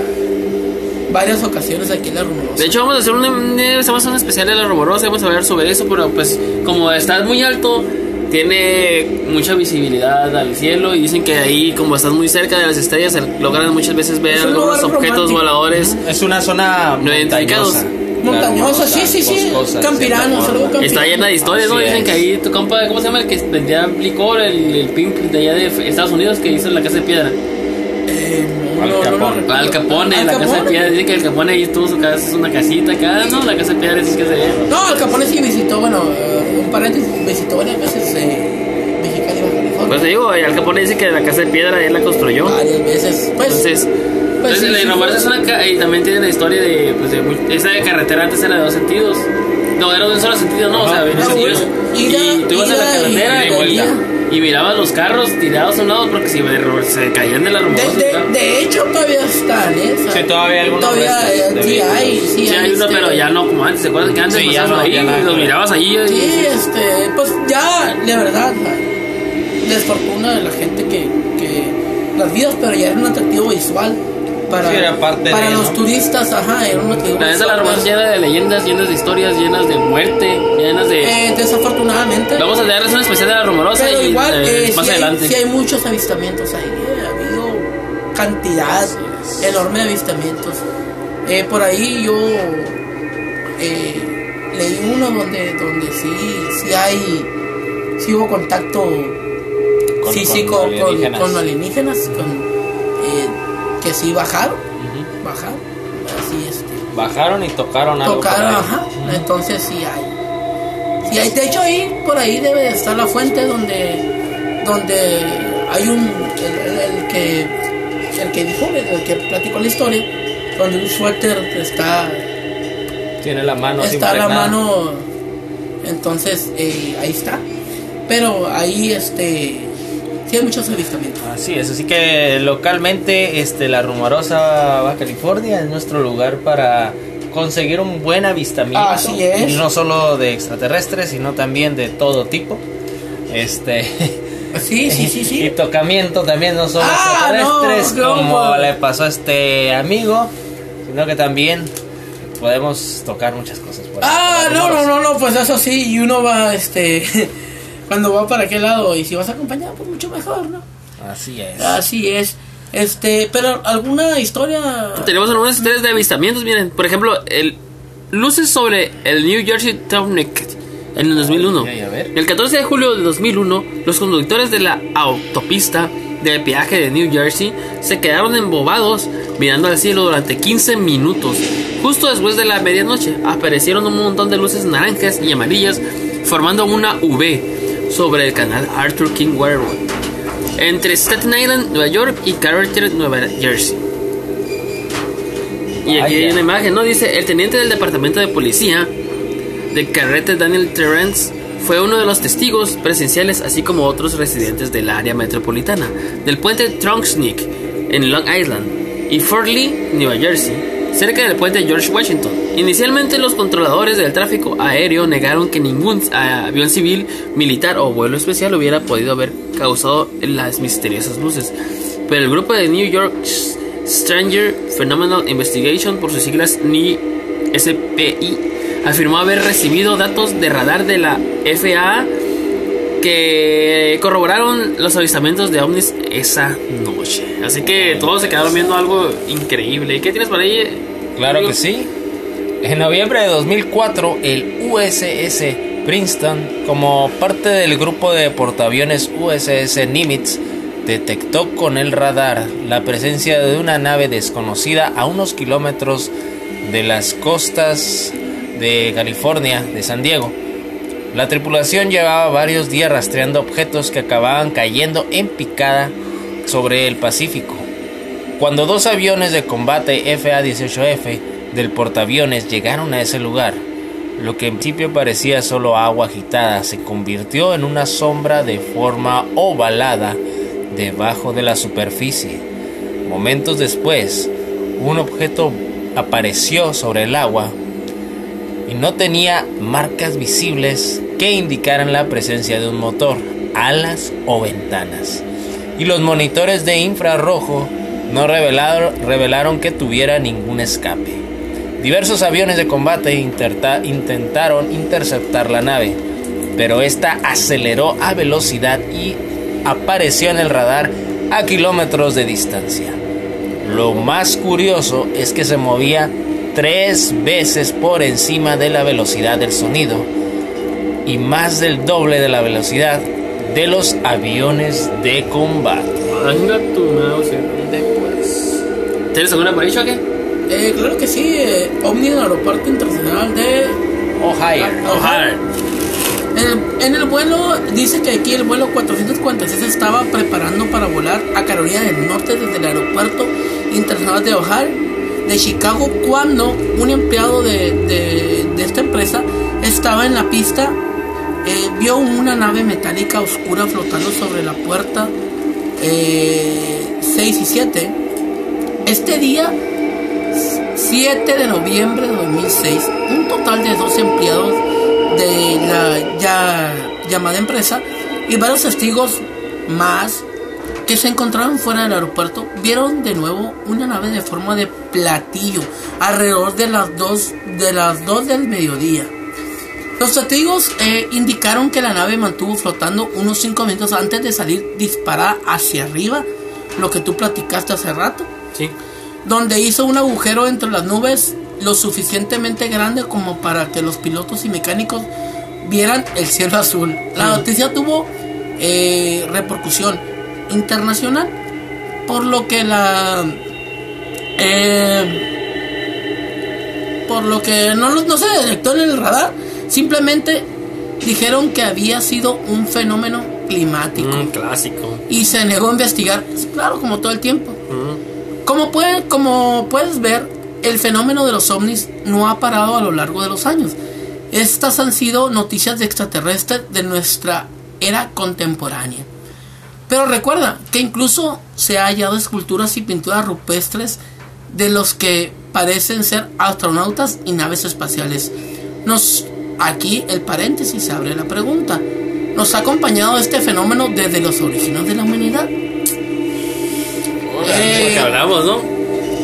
varias ocasiones aquí en la rumorosa. De hecho, vamos a hacer un, un- vamos a hacer un especial de la rumorosa. Vamos a hablar sobre eso. Pero pues, como estás muy alto, tiene mucha visibilidad al cielo. Y dicen que ahí, como estás muy cerca de las estrellas, logran muchas veces ver algunos objetos romántico. voladores. Es una zona No identificados. montañosa. Sí, sí, sí, forma. campirano. Está llena de historias, ¿no? Dicen es. que ahí tu compa, ¿cómo se llama? El que vendía licor, el, el pimp de allá de Estados Unidos que hizo la casa de piedra. Eh, Al no, no lo Capone. Al Capone, la casa de piedra. Dicen que el Capone ahí tuvo su casa, es una casita acá, ¿no? La casa de piedra es que se ve. No, Al Capone sí visitó, bueno, eh, un paréntesis, visitó varias veces eh, Mexicali, Baja California. Pues te digo, Al Capone dice que la casa de piedra él la construyó. varias veces. Pues, Entonces, pues entonces sí, la sí, es una y también tiene la historia de, pues, de esa de carretera antes era de dos sentidos. No, era de un solo sentido, no, o sea, había dos Ah, sentidos. y tú ibas a la y- carretera y vuelta. Y, y mirabas los carros tirados a un lado porque si se caían de la de, Rumorosa. de, ¿no? de hecho, todavía están, ¿eh? Sí, todavía hay algunos Todavía restos de sí hay, sí, Sí, hay uno, este, pero ya no como antes. ¿Se acuerdan que antes Sí, ya pasaban no, ahí y que los mirabas ahí? y- Sí, este, pues ya, de verdad, desfortuna de la gente que, que las vidas, pero ya era un atractivo visual para, Sí, era parte para de, los ¿no? turistas, ajá, era un atractivo La neta, la. Rumorosa llena de leyendas, llenas de historias, llenas de muerte, llenas de... Eh, desafortunadamente. Vamos a darles una especial de la Rumorosa Pero y igual, eh, más hay, adelante. sí hay muchos avistamientos ahí. eh, Ha habido cantidad enorme de avistamientos. Eh, por ahí yo eh, leí uno donde, donde sí, sí hay, sí hubo contacto Con- físico con con, alienígenas. con alienígenas, con, que sí bajaron, bajaron, así este Bajaron y tocaron algo. tocaron. Entonces sí hay. Sí hay. De hecho ahí por ahí debe de estar la fuente donde donde hay un el, el- el que el que dijo, el que platicó la historia, donde un suéter está Tiene la mano está la mano. Entonces eh, ahí está. Pero ahí este sí hay muchos avistamientos. Así es, así que localmente este la rumorosa Baja California es nuestro lugar para conseguir un buen avistamiento. Así es. Y no solo de extraterrestres, sino también de todo tipo. Este Sí, sí, sí, y sí. tocamiento también no solo Ah, extraterrestres no, no, como pues. le pasó a este amigo, sino que también podemos tocar muchas cosas. por Ah, no, no, no, no, pues eso sí, y uno va, este, cuando va para aquel lado, y si vas acompañado, pues mucho mejor, ¿no? Así es. Así es. Este, pero alguna historia. Tenemos algunas historias de avistamientos. Miren, por ejemplo, el luces sobre el New Jersey Turnpike en el 2001. Ay, ay. El 14 de julio de 2001, los conductores de la autopista de peaje de New Jersey se quedaron embobados mirando al cielo durante 15 minutos. Justo después de la medianoche aparecieron un montón de luces naranjas y amarillas formando una V sobre el canal Arthur King Railroad entre Staten Island, Nueva York y Carter, Nueva Jersey. Y aquí Vaya. hay una imagen, ¿no? Dice, el teniente del departamento de policía de Carrete Daniel Terrence fue uno de los testigos presenciales, así como otros residentes del área metropolitana, del puente Trunksneak en Long Island y Fort Lee, Nueva Jersey, cerca del puente George Washington. Inicialmente los controladores del tráfico aéreo negaron que ningún ah, avión civil, militar o vuelo especial hubiera podido haber causado las misteriosas luces. Pero el grupo de New York Stranger Phenomenal Investigation, por sus siglas NISPI, afirmó haber recibido datos de radar de la FAA que corroboraron los avistamientos de ovnis esa noche. Así que todos se quedaron viendo algo increíble. ¿Qué tienes por ahí? Claro amigo? que sí. En noviembre de 2004, el USS Princeton, como parte del grupo de portaaviones USS Nimitz, detectó con el radar la presencia de una nave desconocida a unos kilómetros de las costas de California, de San Diego. La tripulación llevaba varios días rastreando objetos que acababan cayendo en picada sobre el Pacífico. Cuando dos aviones de combate FA-18F del portaaviones llegaron a ese lugar, lo que en principio parecía solo agua agitada se convirtió en una sombra de forma ovalada debajo de la superficie. Momentos después, un objeto apareció sobre el agua y no tenía marcas visibles que indicaran la presencia de un motor, alas o ventanas. Y los monitores de infrarrojo no revelaron, revelaron que tuviera ningún escape. Diversos aviones de combate intentaron interceptar la nave, pero esta aceleró a velocidad y apareció en el radar a kilómetros de distancia. Lo más curioso es que se movía tres veces por encima de la velocidad del sonido y más del doble de la velocidad de los aviones de combate. ¿Tienes alguna amarillo qué? Eh, claro que sí, eh, Omni en aeropuerto internacional de Ohio. Ohio. En el, en el vuelo, dice que aquí el vuelo 446 estaba preparando para volar a Carolina del Norte desde el aeropuerto internacional de Ohio, de Chicago, cuando un empleado de, de- de esta empresa estaba en la pista, eh, vio una nave metálica oscura flotando sobre la puerta 6 y 7. Este día 7 de noviembre de 2006, un total de dos empleados de la ya llamada empresa y varios testigos más que se encontraban fuera del aeropuerto vieron de nuevo una nave de forma de platillo alrededor de las 2 de las 2 del mediodía. Los testigos eh, indicaron que la nave mantuvo flotando unos 5 minutos antes de salir disparada hacia arriba, lo que tú platicaste hace rato Sí. Donde hizo un agujero entre las nubes lo suficientemente grande como para que los pilotos y mecánicos vieran el cielo azul. La noticia tuvo eh, repercusión internacional, por lo que la... eh, por lo que no, no se detectó en el radar, simplemente dijeron que había sido un fenómeno climático Un clásico. y se negó a investigar, claro, como todo el tiempo. Mm. Como, puede, como puedes ver, el fenómeno de los ovnis no ha parado a lo largo de los años. Estas han sido noticias de extraterrestres de nuestra era contemporánea. Pero recuerda que incluso se ha hallado esculturas y pinturas rupestres de los que parecen ser astronautas y naves espaciales. Nos aquí el paréntesis abre la pregunta. ¿Nos ha acompañado este fenómeno desde los orígenes de la humanidad? Eh, Lo que hablamos, ¿no?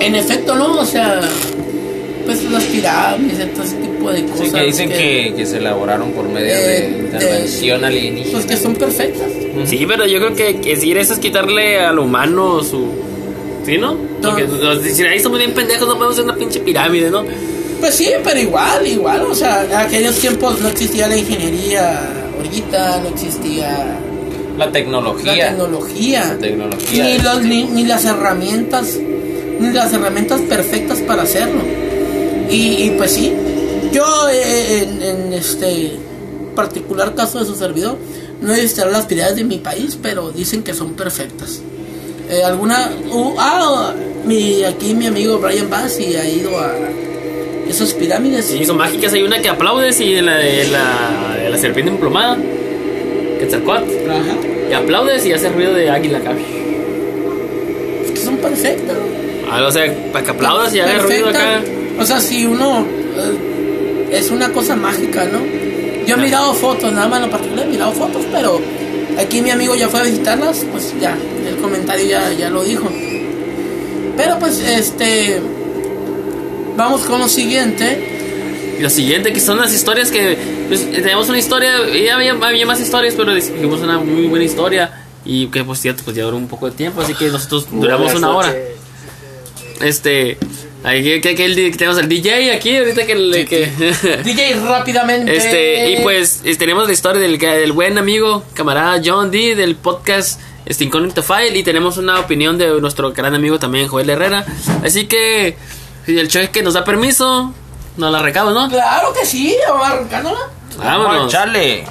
En efecto, no, o sea, pues las pirámides, todo ese tipo de cosas. Sí, que dicen que, que se elaboraron por medio eh, de de- intervención alienígena. Pues que son perfectas. Sí, pero yo creo que, que decir eso es quitarle al humano su. ¿Sí, no? Porque No. nos decir, ahí somos bien pendejos, no podemos hacer una pinche pirámide, ¿no? Pues sí, pero igual, igual, o sea, en aquellos tiempos no existía la ingeniería ahorita, no existía La la tecnología. tecnología, La tecnología. ni, los, ni, ni las herramientas, ni las herramientas perfectas para hacerlo. Y, y pues sí, yo eh, en, en este particular caso de su servidor, no he visitado las pirámides de mi país, pero dicen que son perfectas. Eh, alguna, uh, ah, mi, aquí mi amigo Brian Bassi ha ido a esas pirámides. Sí, son mágicas. Hay una que aplaudes y la de la, de la serpiente emplumada. Quetzalcóatl. Ajá. Y aplaudes y hace ruido de águila acá. Es que son perfectas. Ah, o sea, para que aplaudas y haga ruido acá. O sea, si uno eh, es una cosa mágica, ¿no? Yo he mirado fotos, nada más en lo particular he mirado fotos, pero aquí mi amigo ya fue a visitarlas, pues ya, el comentario ya, ya lo dijo. Pero pues este vamos con lo siguiente. Lo siguiente, que son las historias que. Pues, tenemos una historia. Ya había, había más historias, pero dijimos una muy buena historia. Y que, pues, cierto, pues ya duró un poco de tiempo. Así que nosotros duramos una hora. Este. Ahí que, que, el- que tenemos el DJ aquí, ahorita que. el- que DJ rápidamente. este, y pues tenemos la historia del, del buen amigo, camarada John D. del podcast este, Incógnito File. Y tenemos una opinión de nuestro gran amigo también, Joel Herrera. Así que, si el show es que nos da permiso, nos la recamos, ¿no? Claro que sí, vamos arrancándola. Vámonos. Charlie.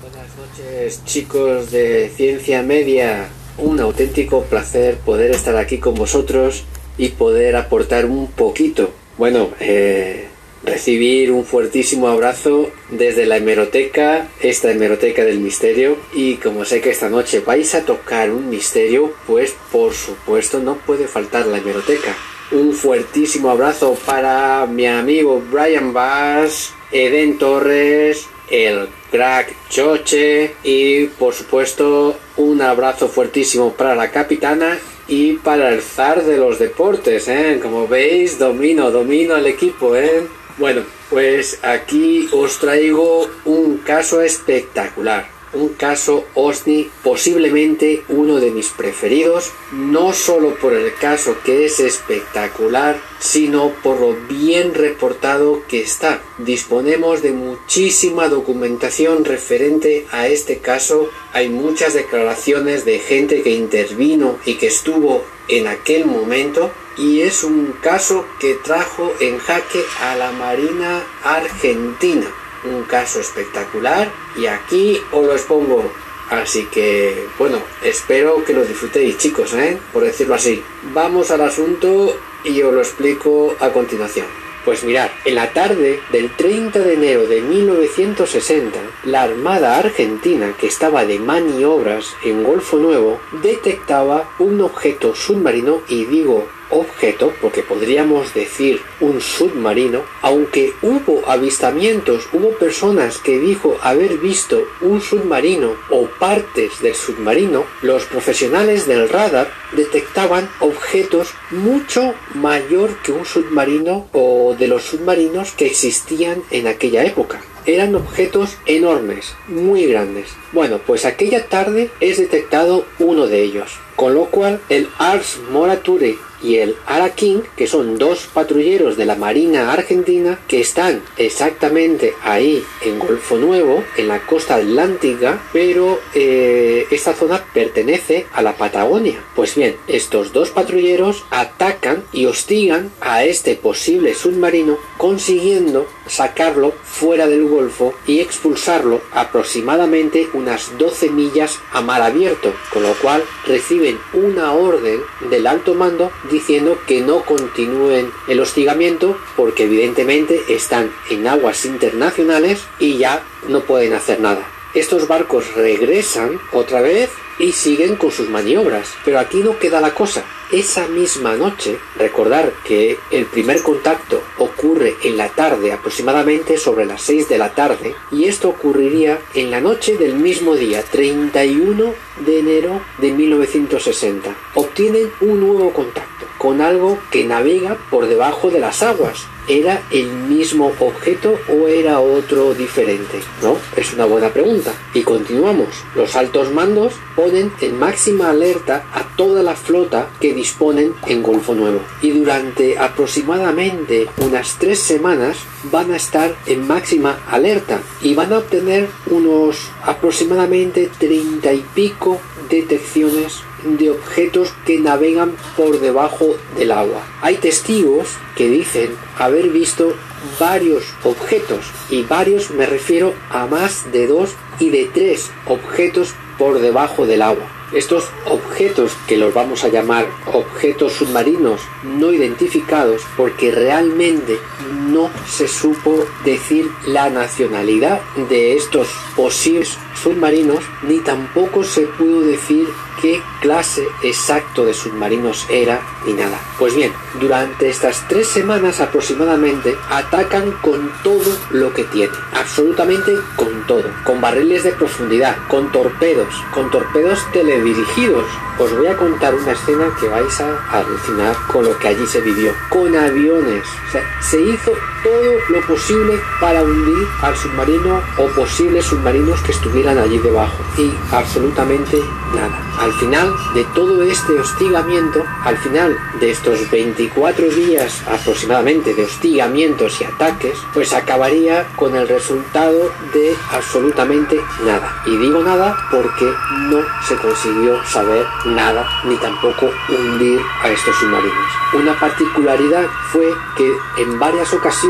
Buenas noches, chicos de Ciencia Media. un auténtico placer poder estar aquí con vosotros y poder aportar un poquito. Bueno, eh, recibir un fuertísimo abrazo desde la hemeroteca, esta hemeroteca del misterio. Y como sé que esta noche vais a tocar un misterio, pues por supuesto no puede faltar la hemeroteca. Un fuertísimo abrazo para mi amigo Brian Bass, Eden Torres, el crack Choche y por supuesto un abrazo fuertísimo para la capitana y para el zar de los deportes, ¿eh? Como veis, domino, domino el equipo, ¿eh? Bueno, pues aquí os traigo un caso espectacular un caso OSNI posiblemente uno de mis preferidos, no solo por el caso que es espectacular, sino por lo bien reportado que está. Disponemos de muchísima documentación referente a este caso, hay muchas declaraciones de gente que intervino y que estuvo en aquel momento y es un caso que trajo en jaque a la Marina Argentina un caso espectacular y aquí os lo expongo. Así que, bueno, espero que lo disfrutéis, chicos, ¿eh? Por decirlo así. Vamos al asunto y os lo explico a continuación. Pues mirad, en la tarde del 30 de enero de 1960, la Armada Argentina, que estaba de maniobras en Golfo Nuevo, detectaba un objeto submarino, y digo objeto, porque podríamos decir un submarino, aunque hubo avistamientos, hubo personas que dijo haber visto un submarino o partes del submarino, los profesionales del radar detectaban objetos mucho mayor que un submarino o de los submarinos que existían en aquella época eran objetos enormes, muy grandes. Bueno, pues aquella tarde es detectado uno de ellos, con lo cual el Ars Morature y el Arakin, que son dos patrulleros de la Marina Argentina que están exactamente ahí en Golfo Nuevo, en la costa atlántica, pero eh, esta zona pertenece a la Patagonia. Pues bien, estos dos patrulleros atacan y hostigan a este posible submarino consiguiendo sacarlo fuera del Golfo y expulsarlo aproximadamente unas 12 millas a mar abierto, con lo cual reciben una orden del alto mando diciendo que no continúen el hostigamiento porque evidentemente están en aguas internacionales y ya no pueden hacer nada. Estos barcos regresan otra vez y siguen con sus maniobras. Pero aquí no queda la cosa. Esa misma noche, recordar que el primer contacto ocurre en la tarde, aproximadamente sobre las 6 de la tarde, y esto ocurriría en la noche del mismo día, 31 de enero de 1960. Obtienen un nuevo contacto con algo que navega por debajo de las aguas ¿Era el mismo objeto o era otro diferente? ¿No? Es una buena pregunta. Y continuamos. Los altos mandos ponen en máxima alerta a toda la flota que disponen en Golfo Nuevo. Y durante aproximadamente unas tres semanas van a estar en máxima alerta y van a obtener unos aproximadamente treinta y pico detecciones de objetos que navegan por debajo del agua. Hay testigos que dicen haber visto varios objetos y varios me refiero a más de dos y de tres objetos por debajo del agua. Estos objetos, que los vamos a llamar objetos submarinos no identificados, porque realmente no se supo decir la nacionalidad de estos posibles submarinos, ni tampoco se pudo decir qué clase exacto de submarinos era ni nada. Pues bien, durante estas tres semanas aproximadamente atacan con todo lo que tiene, absolutamente con todo, con barriles de profundidad, con torpedos, con torpedos teledirigidos. Os voy a contar una escena que vais a alucinar con lo que allí se vivió, con aviones, o sea, se hizo Woo! Todo lo posible para hundir al submarino o posibles submarinos que estuvieran allí debajo y absolutamente nada. Al final de todo este hostigamiento, al final de estos 24 días aproximadamente de hostigamientos y ataques, pues acabaría con el resultado de absolutamente nada. Y digo nada porque no se consiguió saber nada ni tampoco hundir a estos submarinos. Una particularidad fue que en varias ocasiones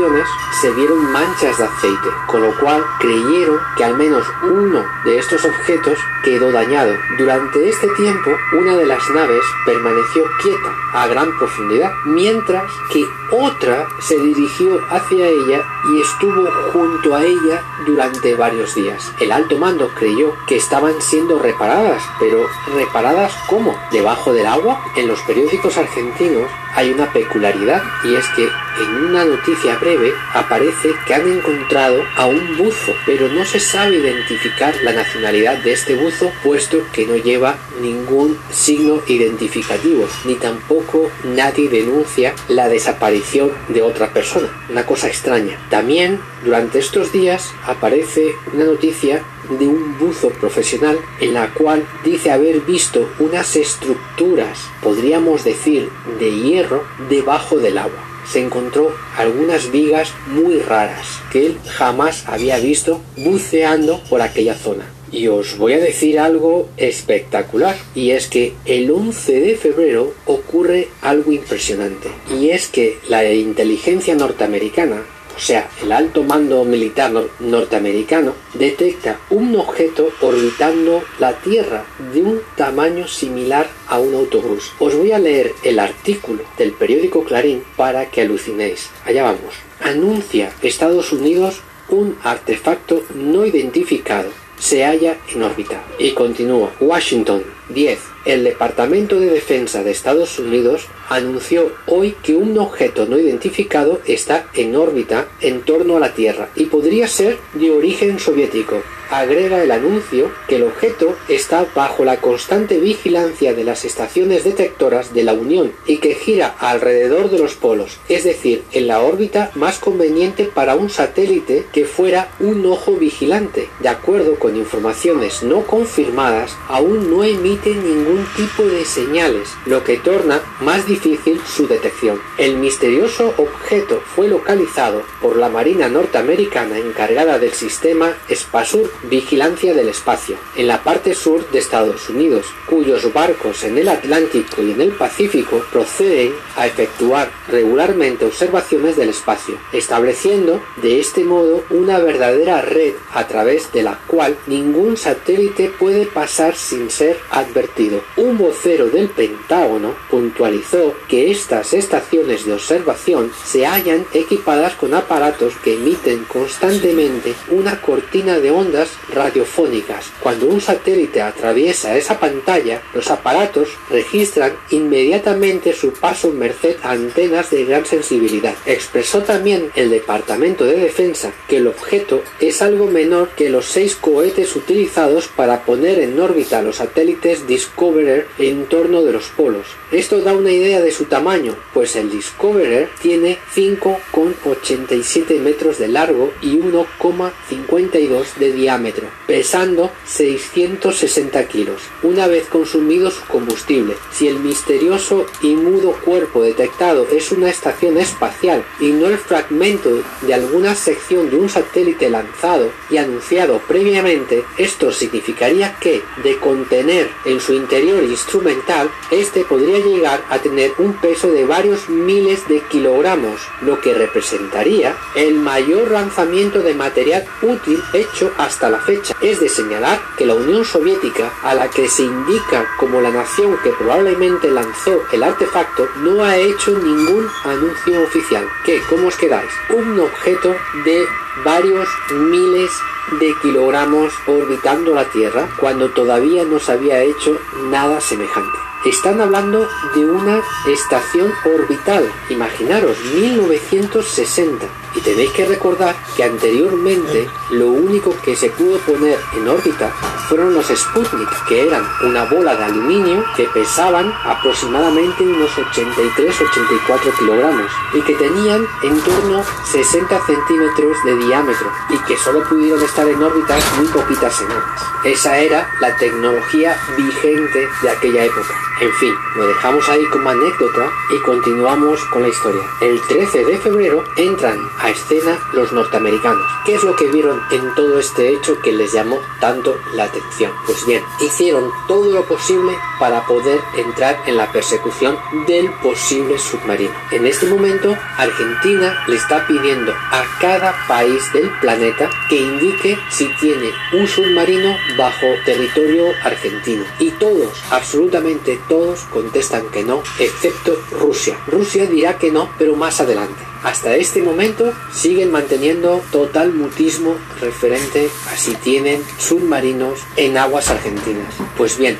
se vieron manchas de aceite, con lo cual creyeron que al menos uno de estos objetos quedó dañado. Durante este tiempo, una de las naves permaneció quieta a gran profundidad, mientras que otra se dirigió hacia ella y estuvo junto a ella durante varios días. El alto mando creyó que estaban siendo reparadas, pero ¿reparadas cómo? ¿Debajo del agua? En los periódicos argentinos hay una peculiaridad y es que en una noticia breve aparece que han encontrado a un buzo, pero no se sabe identificar la nacionalidad de este buzo puesto que no lleva ningún signo identificativo, ni tampoco nadie denuncia la desaparición de otra persona. Una cosa extraña. También durante estos días aparece una noticia de un buzo profesional en la cual dice haber visto unas estructuras, podríamos decir, de hierro debajo del agua. Se encontró algunas vigas muy raras que él jamás había visto buceando por aquella zona. Y os voy a decir algo espectacular, y es que el 11 de febrero ocurre algo impresionante, y es que la inteligencia norteamericana o sea, el alto mando militar norteamericano, detecta un objeto orbitando la Tierra de un tamaño similar a un autobús. Os voy a leer el artículo del periódico Clarín para que alucinéis. Allá vamos. Anuncia Estados Unidos un artefacto no identificado se halla en órbita. Y continúa. Washington 10. El Departamento de Defensa de Estados Unidos anunció hoy que un objeto no identificado está en órbita en torno a la Tierra y podría ser de origen soviético. Agrega el anuncio que el objeto está bajo la constante vigilancia de las estaciones detectoras de la Unión y que gira alrededor de los polos, es decir, en la órbita más conveniente para un satélite que fuera un ojo vigilante. De acuerdo con informaciones no confirmadas, aún no emite ningún tipo de señales, lo que torna más difícil su detección. El misterioso objeto fue localizado por la Marina norteamericana encargada del sistema Spasur Vigilancia del Espacio, en la parte sur de Estados Unidos, cuyos barcos en el Atlántico y en el Pacífico proceden a efectuar regularmente observaciones del espacio, estableciendo de este modo una verdadera red a través de la cual ningún satélite puede pasar sin ser advertido. Un vocero del Pentágono puntualizó que estas estaciones de observación se hallan equipadas con aparatos que emiten constantemente una cortina de ondas radiofónicas. Cuando un satélite atraviesa esa pantalla, los aparatos registran inmediatamente su paso merced a antenas de gran sensibilidad. Expresó también el Departamento de Defensa que el objeto es algo menor que los seis cohetes utilizados para poner en órbita los satélites Discoverer en torno de los polos. Esto da una idea de su tamaño, pues el Discoverer tiene 5,87 metros de largo y 1,52 de diámetro, pesando 660 kilos, una vez consumido su combustible. Si el misterioso y mudo cuerpo detectado es una estación espacial y no el fragmento de alguna sección de un satélite lanzado y anunciado previamente, esto significaría que, de contener en su interior instrumental, este podría llegar a tener un peso de varios miles de kilogramos, lo que representaría el mayor lanzamiento de material útil hecho hasta la fecha. Es de señalar que la Unión Soviética, a la que se indica como la nación que probablemente lanzó el artefacto, no ha hecho ningún anuncio oficial. ¿Qué? ¿Cómo os quedáis? Un objeto de varios miles de kilogramos orbitando la Tierra cuando todavía no se había hecho nada semejante. Están hablando de una estación orbital, imaginaros, 1960. Y tenéis que recordar que anteriormente lo único que se pudo poner en órbita fueron los Sputnik, que eran una bola de aluminio que pesaban aproximadamente unos 83-84 kilogramos y que tenían en torno 60 centímetros de diámetro y que solo pudieron estar en órbita muy poquitas semanas. Esa era la tecnología vigente de aquella época. En fin, lo dejamos ahí como anécdota y continuamos con la historia. El 13 de febrero entran a escena los norteamericanos. ¿Qué es lo que vieron en todo este hecho que les llamó tanto la atención? Pues bien, hicieron todo lo posible para poder entrar en la persecución del posible submarino. En este momento, Argentina le está pidiendo a cada país del planeta que indique si tiene un submarino bajo territorio argentino. Y todos, absolutamente todos, contestan que no, excepto Rusia. Rusia dirá que no, pero más adelante. Hasta este momento siguen manteniendo total mutismo referente a si tienen submarinos en aguas argentinas. Pues bien,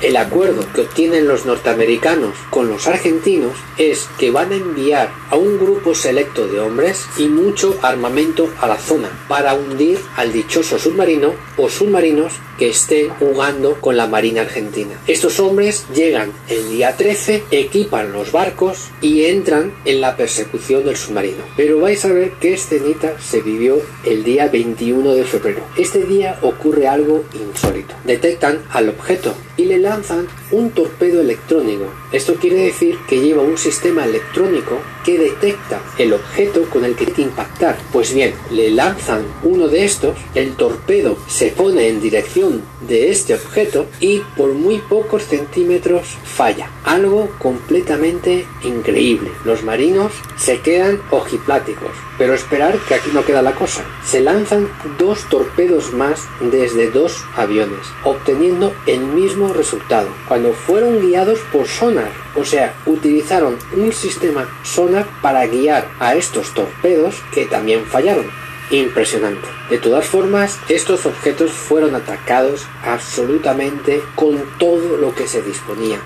el acuerdo que obtienen los norteamericanos con los argentinos es que van a enviar a un grupo selecto de hombres y mucho armamento a la zona para hundir al dichoso submarino o submarinos que estén jugando con la Marina Argentina. Estos hombres llegan el día 13, equipan los barcos y entran en la persecución submarino. Pero vais a ver qué escenita se vivió el día 21 de febrero. Este día ocurre algo insólito. Detectan al objeto y le lanzan un torpedo electrónico. Esto quiere decir que lleva un sistema electrónico que detecta el objeto con el que tiene que impactar. Pues bien, le lanzan uno de estos, el torpedo se pone en dirección de este objeto y por muy pocos centímetros falla. Algo completamente increíble. Los marinos se quedan ojipláticos. Pero esperar que aquí no queda la cosa. Se lanzan dos torpedos más desde dos aviones, obteniendo el mismo resultado. Cuando fueron guiados por sonar, o sea, utilizaron un sistema sonar para guiar a estos torpedos que también fallaron. Impresionante. De todas formas, estos objetos fueron atacados absolutamente con todo lo que se disponía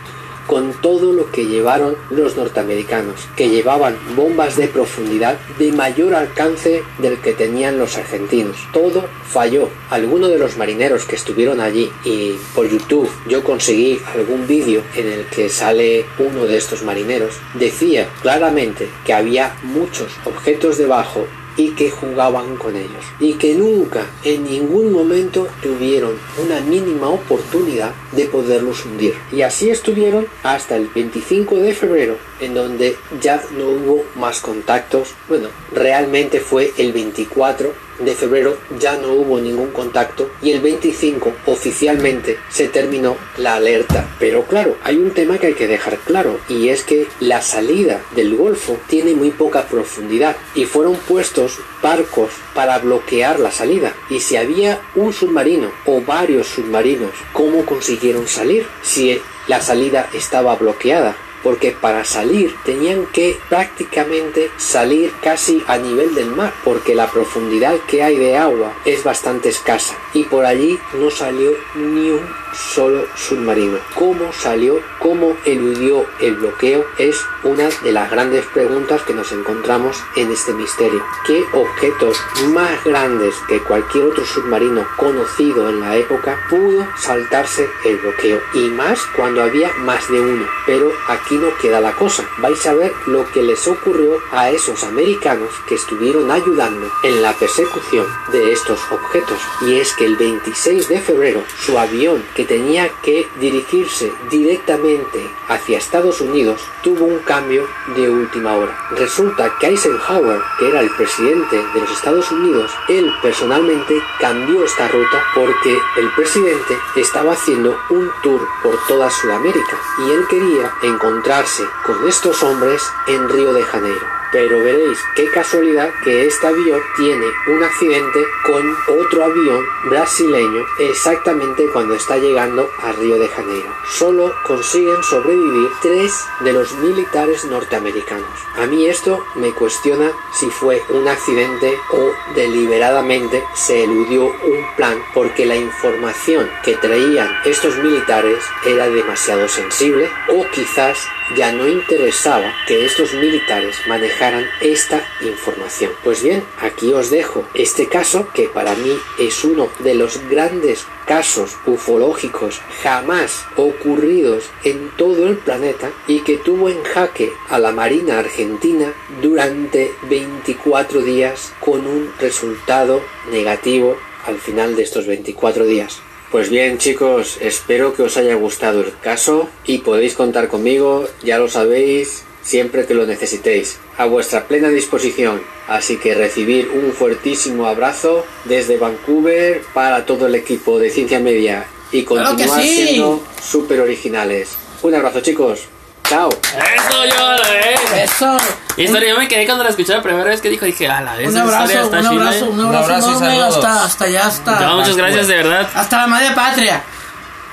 con todo lo que llevaron los norteamericanos, que llevaban bombas de profundidad de mayor alcance del que tenían los argentinos. Todo falló. Algunos de los marineros que estuvieron allí y por YouTube yo conseguí algún vídeo en el que sale uno de estos marineros, decía claramente que había muchos objetos debajo y que jugaban con ellos y que nunca en ningún momento tuvieron una mínima oportunidad de poderlos hundir. Y así estuvieron hasta el 25 de febrero en donde ya no hubo más contactos. Bueno realmente fue el 24 de febrero ya no hubo ningún contacto y el 25 oficialmente se terminó la alerta. Pero claro, hay un tema que hay que dejar claro y es que la salida del Golfo tiene muy poca profundidad y fueron puestos barcos para bloquear la salida. Y si había un submarino o varios submarinos, ¿cómo consiguieron salir? Si la salida estaba bloqueada porque para salir tenían que prácticamente salir casi a nivel del mar, porque la profundidad que hay de agua es bastante escasa y por allí no salió ni un solo submarino. ¿Cómo salió? ¿Cómo eludió el bloqueo? Es una de las grandes preguntas que nos encontramos en este misterio. ¿Qué objetos más grandes que cualquier otro submarino conocido en la época pudo saltarse el bloqueo? Y más cuando había más de uno. Pero no queda la cosa. Vais a ver lo que les ocurrió a esos americanos que estuvieron ayudando en la persecución de estos objetos. Y es que el 26 de febrero su avión que tenía que dirigirse directamente hacia Estados Unidos tuvo un cambio de última hora. Resulta que Eisenhower, que era el presidente de los Estados Unidos, él personalmente cambió esta ruta porque el presidente estaba haciendo un tour por toda Sudamérica y él quería encontrarse con estos hombres en Río de Janeiro. Pero veréis qué casualidad que este avión tiene un accidente con otro avión brasileño exactamente cuando está llegando a Río de Janeiro. Solo consiguen sobrevivir tres de los militares norteamericanos. A mí esto me cuestiona si fue un accidente o deliberadamente se eludió un plan porque la información que traían estos militares era demasiado sensible o quizás ya no interesaba que estos militares manejaran esta información. Pues bien, aquí os dejo este caso que para mí es uno de los grandes casos ufológicos jamás ocurridos en todo el planeta y que tuvo en jaque a la Marina Argentina durante 24 días con un resultado negativo al final de estos 24 días. Pues bien chicos, espero que os haya gustado el caso y podéis contar conmigo, ya lo sabéis, siempre que lo necesitéis. a vuestra plena disposición. Así que recibir un fuertísimo abrazo desde Vancouver para todo el equipo de Ciencia Media y Claro continuar sí. siendo súper originales. Un abrazo chicos. Chao. Eso yo, eh. Eso. Historia, yo me quedé cuando la escuché la primera vez que dijo, dije, a la vez. Un abrazo, historia un está chida, abrazo, eh". un abrazo, abrazo y enorme hasta, hasta allá, hasta, No, muchas gracias, de verdad. hasta la madre patria.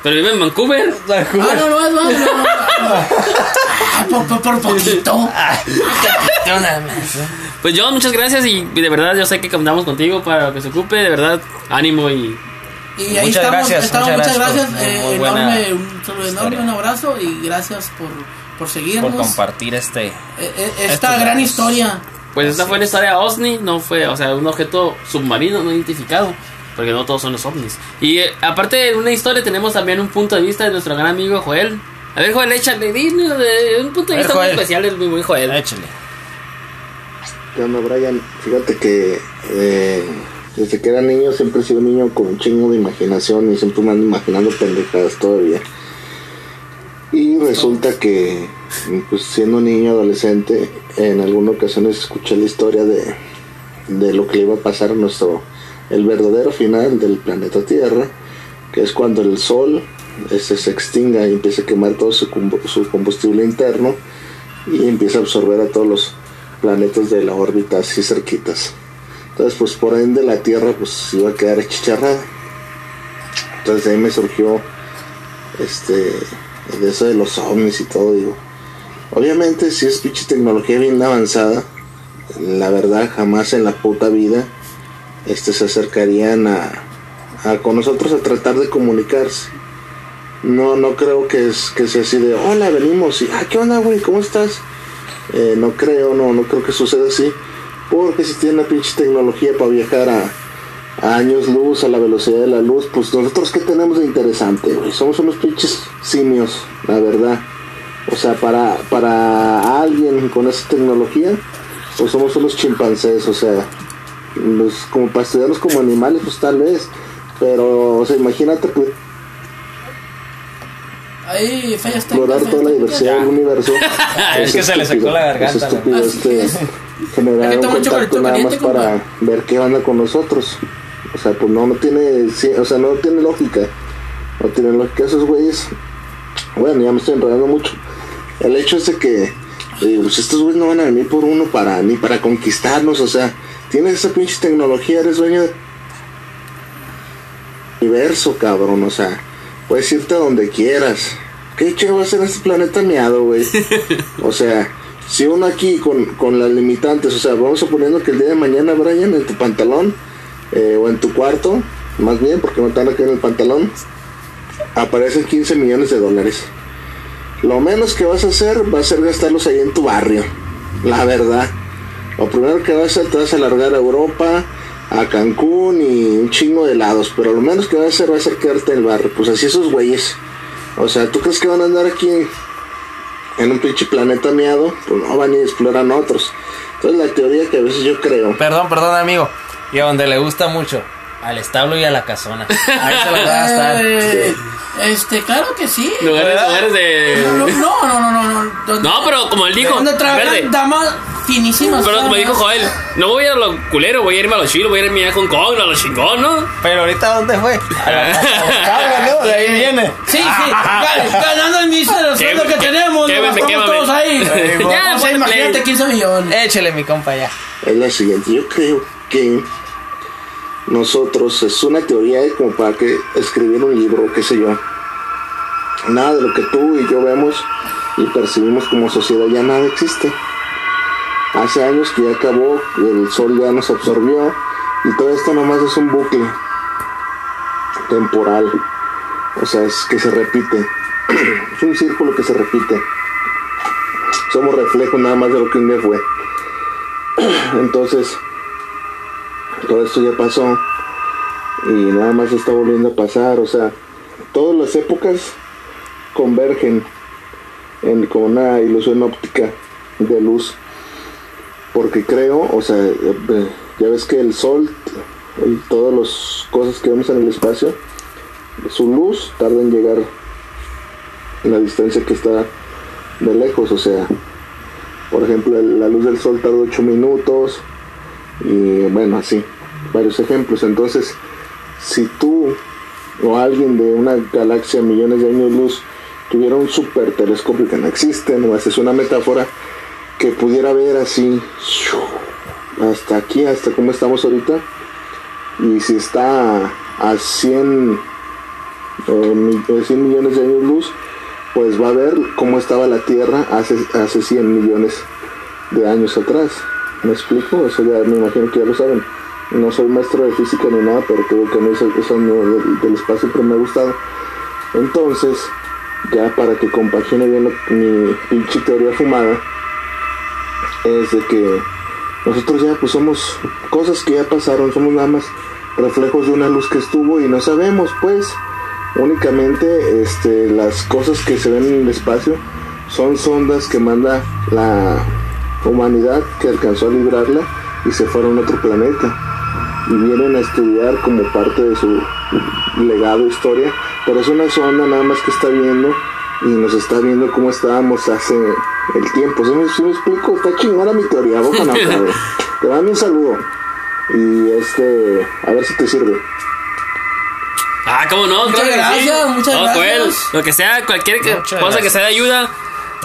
Pero vive en Vancouver. Ah, no, no, no, no. Ah, por, por, por poquito. Pues yo, muchas gracias y de verdad yo sé que contamos contigo para lo que se ocupe, de verdad, ánimo y Y ahí Muchas estamos, gracias, estamos, muchas muchas gracias gracias. por eh, enorme, un saludo enorme, un abrazo y gracias por, por seguirnos. por compartir este. Eh, eh, esta gran historia. Pues esta fue la historia OSNI, no fue, o sea, un objeto submarino no identificado, porque no todos son los ovnis. Y eh, aparte de una historia, tenemos también un punto de vista de nuestro gran amigo Joel. A ver, Joel, échale, de un punto de vista muy especial del muy buen Joel. Échale. ¿Qué onda, Brian? Fíjate que eh, desde que era niño siempre he sido un niño con un chingo de imaginación y siempre me ando imaginando pendejadas todavía. Y resulta que, pues siendo niño, adolescente, en algunas ocasiones escuché la historia de, de lo que le iba a pasar a nuestro, el verdadero final del planeta Tierra, que es cuando el Sol este, se extinga y empieza a quemar todo su, su combustible interno y empieza a absorber a todos los planetas de la órbita así cerquitas. Entonces, pues por ende la Tierra pues iba a quedar achicharrada. Entonces de ahí me surgió este de eso de los ovnis y todo. Obviamente si es pinche tecnología bien avanzada, la verdad jamás en la puta vida este se acercarían a, a con nosotros a tratar de comunicarse. No, no creo que es que sea así de hola venimos y ah qué onda güey, ¿cómo estás? Eh, no creo, no, no creo que suceda así. Porque si tiene una pinche tecnología para viajar a, a años luz, a la velocidad de la luz, pues nosotros qué tenemos de interesante, güey. Somos unos pinches simios, la verdad. O sea, para, para alguien con esa tecnología, pues somos unos chimpancés, o sea, pues, como para estudiarnos como animales, pues tal vez. Pero, o sea, imagínate pues, Ahí fallas explorar técnicas, toda la diversidad del universo. Es que se le secó la garganta, Es estúpido Así este, es. generar un contacto nada más para compa. ver qué onda con nosotros. O sea, pues no, no tiene, sí, o sea, no tiene lógica. No tiene lógica esos güeyes. Bueno, ya me estoy enredando mucho. El hecho es de que, digo, pues estos güeyes no van a venir por uno para, ni para conquistarnos, o sea, tienes esa pinche tecnología, eres dueño del universo, cabrón, o sea, puedes irte a donde quieras. ¿Qué chingo va a ser este planeta miado, güey? O sea, si uno aquí con, con las limitantes, o sea, vamos suponiendo que el día de mañana, Brian, en tu pantalón, eh, o en tu cuarto, más bien, porque no están aquí en el pantalón, aparecen 15 millones de dólares. Lo menos que vas a hacer va a ser gastarlos ahí en tu barrio, la verdad. Lo primero que vas a hacer, te vas a largar a Europa, a Cancún y un chingo de helados, pero lo menos que vas a hacer va a ser quedarte en el barrio. Pues así esos güeyes. O sea, ¿tú crees que van a andar aquí en un pinche planeta miado? Pues no, van explorar a otros. Entonces la teoría que a veces yo creo Perdón, perdón, amigo. Y a donde le gusta mucho. Al establo y a la casona. Ahí se lo va a gastar. Eh, este, claro que sí. Lugares, lugares de... No, no, no, no, no. no. Donde- No, pero como él dijo, Donde trabajan damas finísimas. Pero como dijo Joel, no voy a ir a lo culero, voy a irme a lo chido, voy a irme a Hong Kong, a lo chingón, ¿no? Pero ahorita, ¿dónde fue? A la casa ¿no? De ahí viene. Sí, sí, gan- ganando el mísero sueldo que tenemos, qué- nos gastamos quémame. todos ahí. Ya, ponle imagínate play. 15 millones. Échele, mi compa, ya. es la siguiente. Yo creo que nosotros, es una teoría como para que escribir un libro, qué sé yo. Nada de lo que tú y yo vemos y percibimos como sociedad ya nada existe. Hace años que ya acabó, el sol ya nos absorbió y todo esto nomás es un bucle temporal. O sea, es que se repite. es un círculo que se repite. Somos reflejo nada más de lo que un día fue. Entonces, todo esto ya pasó y nada más está volviendo a pasar. O sea, todas las épocas convergen en, con una ilusión óptica de luz. Porque creo, o sea, ya ves que el sol y todas las cosas que vemos en el espacio, su luz tarda en llegar en la distancia que está de lejos. O sea, Por ejemplo, la luz del sol tarda 8 minutos y bueno, así, varios ejemplos. Entonces, si tú o alguien de una galaxia millones de años luz tuviera un super telescopio que no existe, nomás es una metáfora, que pudiera ver así hasta aquí, hasta como estamos ahorita, y si está a 100, eh, mi- eh, 100 millones de años luz, pues va a ver cómo estaba la Tierra hace, hace 100 millones de años atrás. ¿Me explico? Eso ya me imagino que ya lo saben. No soy maestro de física ni nada, pero creo que a mí eso, eso no- del, del espacio siempre me ha gustado. Entonces, ya para que compagine bien mi pinche teoría fumada, es de que nosotros ya pues somos cosas que ya pasaron, somos nada más reflejos de una luz que estuvo y no sabemos pues únicamente este las cosas que se ven en el espacio son sondas que manda la humanidad que alcanzó a librarla y se fueron a otro planeta y vienen a estudiar como parte de su legado historia pero es una sonda nada más que está viendo y nos está viendo cómo estábamos hace el tiempo. ¿Sí me, explico? Está chingona mi teoría, boca no, cabrón. Te mando un saludo. Y este, a ver si te sirve. Ah, ¿cómo no? Muchas Claro que sí. gracias, muchas No, gracias. Joel, lo que sea, cualquier Muchas cosa que sea de ayuda,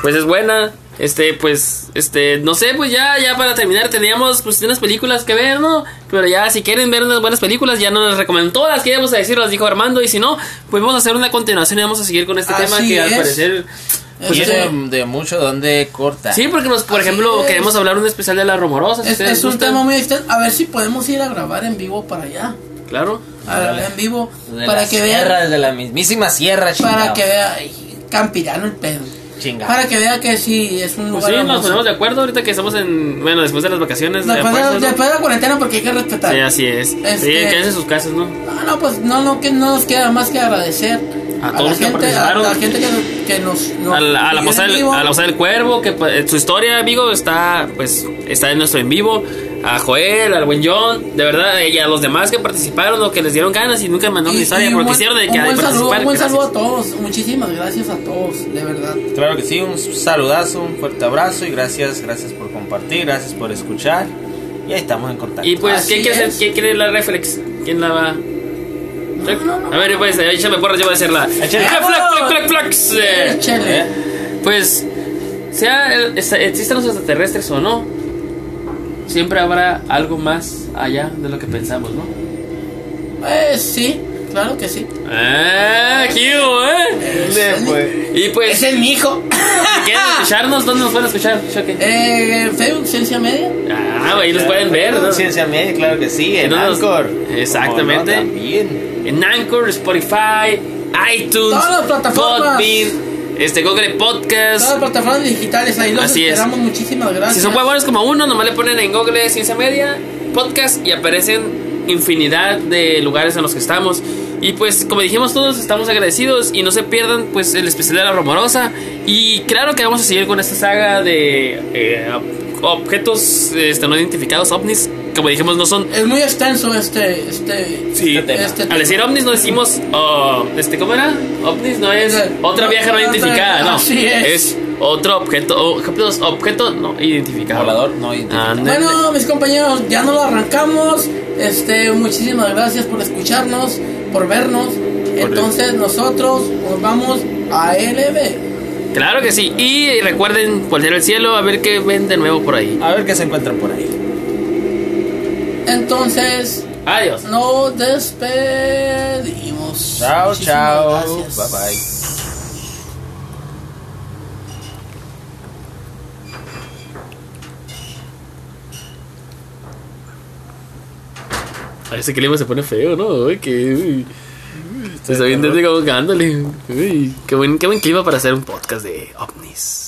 pues es buena. Este, pues, este, no sé, pues ya, ya para terminar teníamos pues unas películas que ver, ¿no? Pero ya si quieren ver unas buenas películas, ya nos recomendó todas las que íbamos a decir, las dijo Armando, y si no, pues vamos a hacer una continuación y vamos a seguir con este Así tema que al parecer... Pues, Este- de mucho donde cortar. Sí, porque nos, por Así ejemplo, es. queremos hablar un especial de las rumorosas. Es, un tema muy extenso. A ver si podemos ir a grabar en vivo para allá. Claro. A grabar en vivo. De para la que sierra, vean. desde la mismísima sierra, chingado. Para que vea. ay, Campirano el pedo. Chingado. Para que vea que sí, es un Pues lugar sí, nos hermoso. ponemos de acuerdo ahorita que estamos en. Bueno, después de las vacaciones. de Después de, después de la cuarentena porque hay que respetar. Sí, así es. Este- Sí, quédense en sus casas, ¿no? No, no, pues no, no, que no nos queda más que agradecer A a, todos la los que gente, a, la gente que, que nos, nos a la, a la posada del, a la posada del cuervo que pues, su historia amigo está pues está en nuestro en vivo a Joel al buen John de verdad y a los demás que participaron o que les dieron ganas y nunca mandaron historia un porque buen- quisieron de un que buen saludo, un buen saludo a todos, muchísimas gracias a todos, de verdad. Claro que sí, un saludazo, un fuerte abrazo y gracias, gracias por compartir, gracias por escuchar. Y ahí estamos en contacto. y pues ¿quién quiere, quiere la reflex? ¿quién la va? no, no. A ver, pues, échame porras, yo voy a hacer la. Échale. Échale. ¿Eh? Pues, sea existan los extraterrestres o no, siempre habrá algo más allá de lo que pensamos, ¿no? Eh, sí, claro que sí. Ah, ¿qué hubo, eh? Ese- pues. Y pues, Ese es mi hijo. ¿quieren escucharnos? ¿Dónde nos pueden escuchar? Choque. eh, Facebook, Ciencia Media. Ah, ahí nos pueden ver, ¿no? Ciencia media, claro que sí, en nos- Anchor. Exactamente. También. En Anchor, Spotify, iTunes, Todas las plataformas. Podbean, este, Google Podcast. Todas las plataformas digitales, ahí los Así es. esperamos. Muchísimas gracias. Si son huevones como uno, nomás le ponen en Google Ciencia Media, podcast y aparecen infinidad de lugares en los que estamos. Y pues, como dijimos todos, estamos agradecidos y no se pierdan pues el especial de la Rumorosa. Y claro que vamos a seguir con esta saga de eh, objetos este, no identificados, ovnis. Como dijimos, no son... Es muy extenso este, este, Sí, Este tema. este al decir ovnis no decimos, oh, este, ¿cómo era? Ovnis no es otra no, vieja no identificada, no. así es. otro objeto, objetos, objeto no identificado. Volador no identificado. Bueno, mis compañeros, ya no lo arrancamos. Este, muchísimas gracias por escucharnos, por vernos. Entonces nosotros nos vamos a LB. Claro que sí. Y recuerden voltear el cielo a ver qué ven de nuevo por ahí. A ver qué se encuentran por ahí. Entonces Adiós. nos despedimos. Chao, Muchísimas chao. gracias. Bye bye. A ese clima se pone feo, ¿no? Uy, que. uy. Se está viendo como que ándale. Uy, qué buen, qué buen clima para hacer un podcast de ovnis.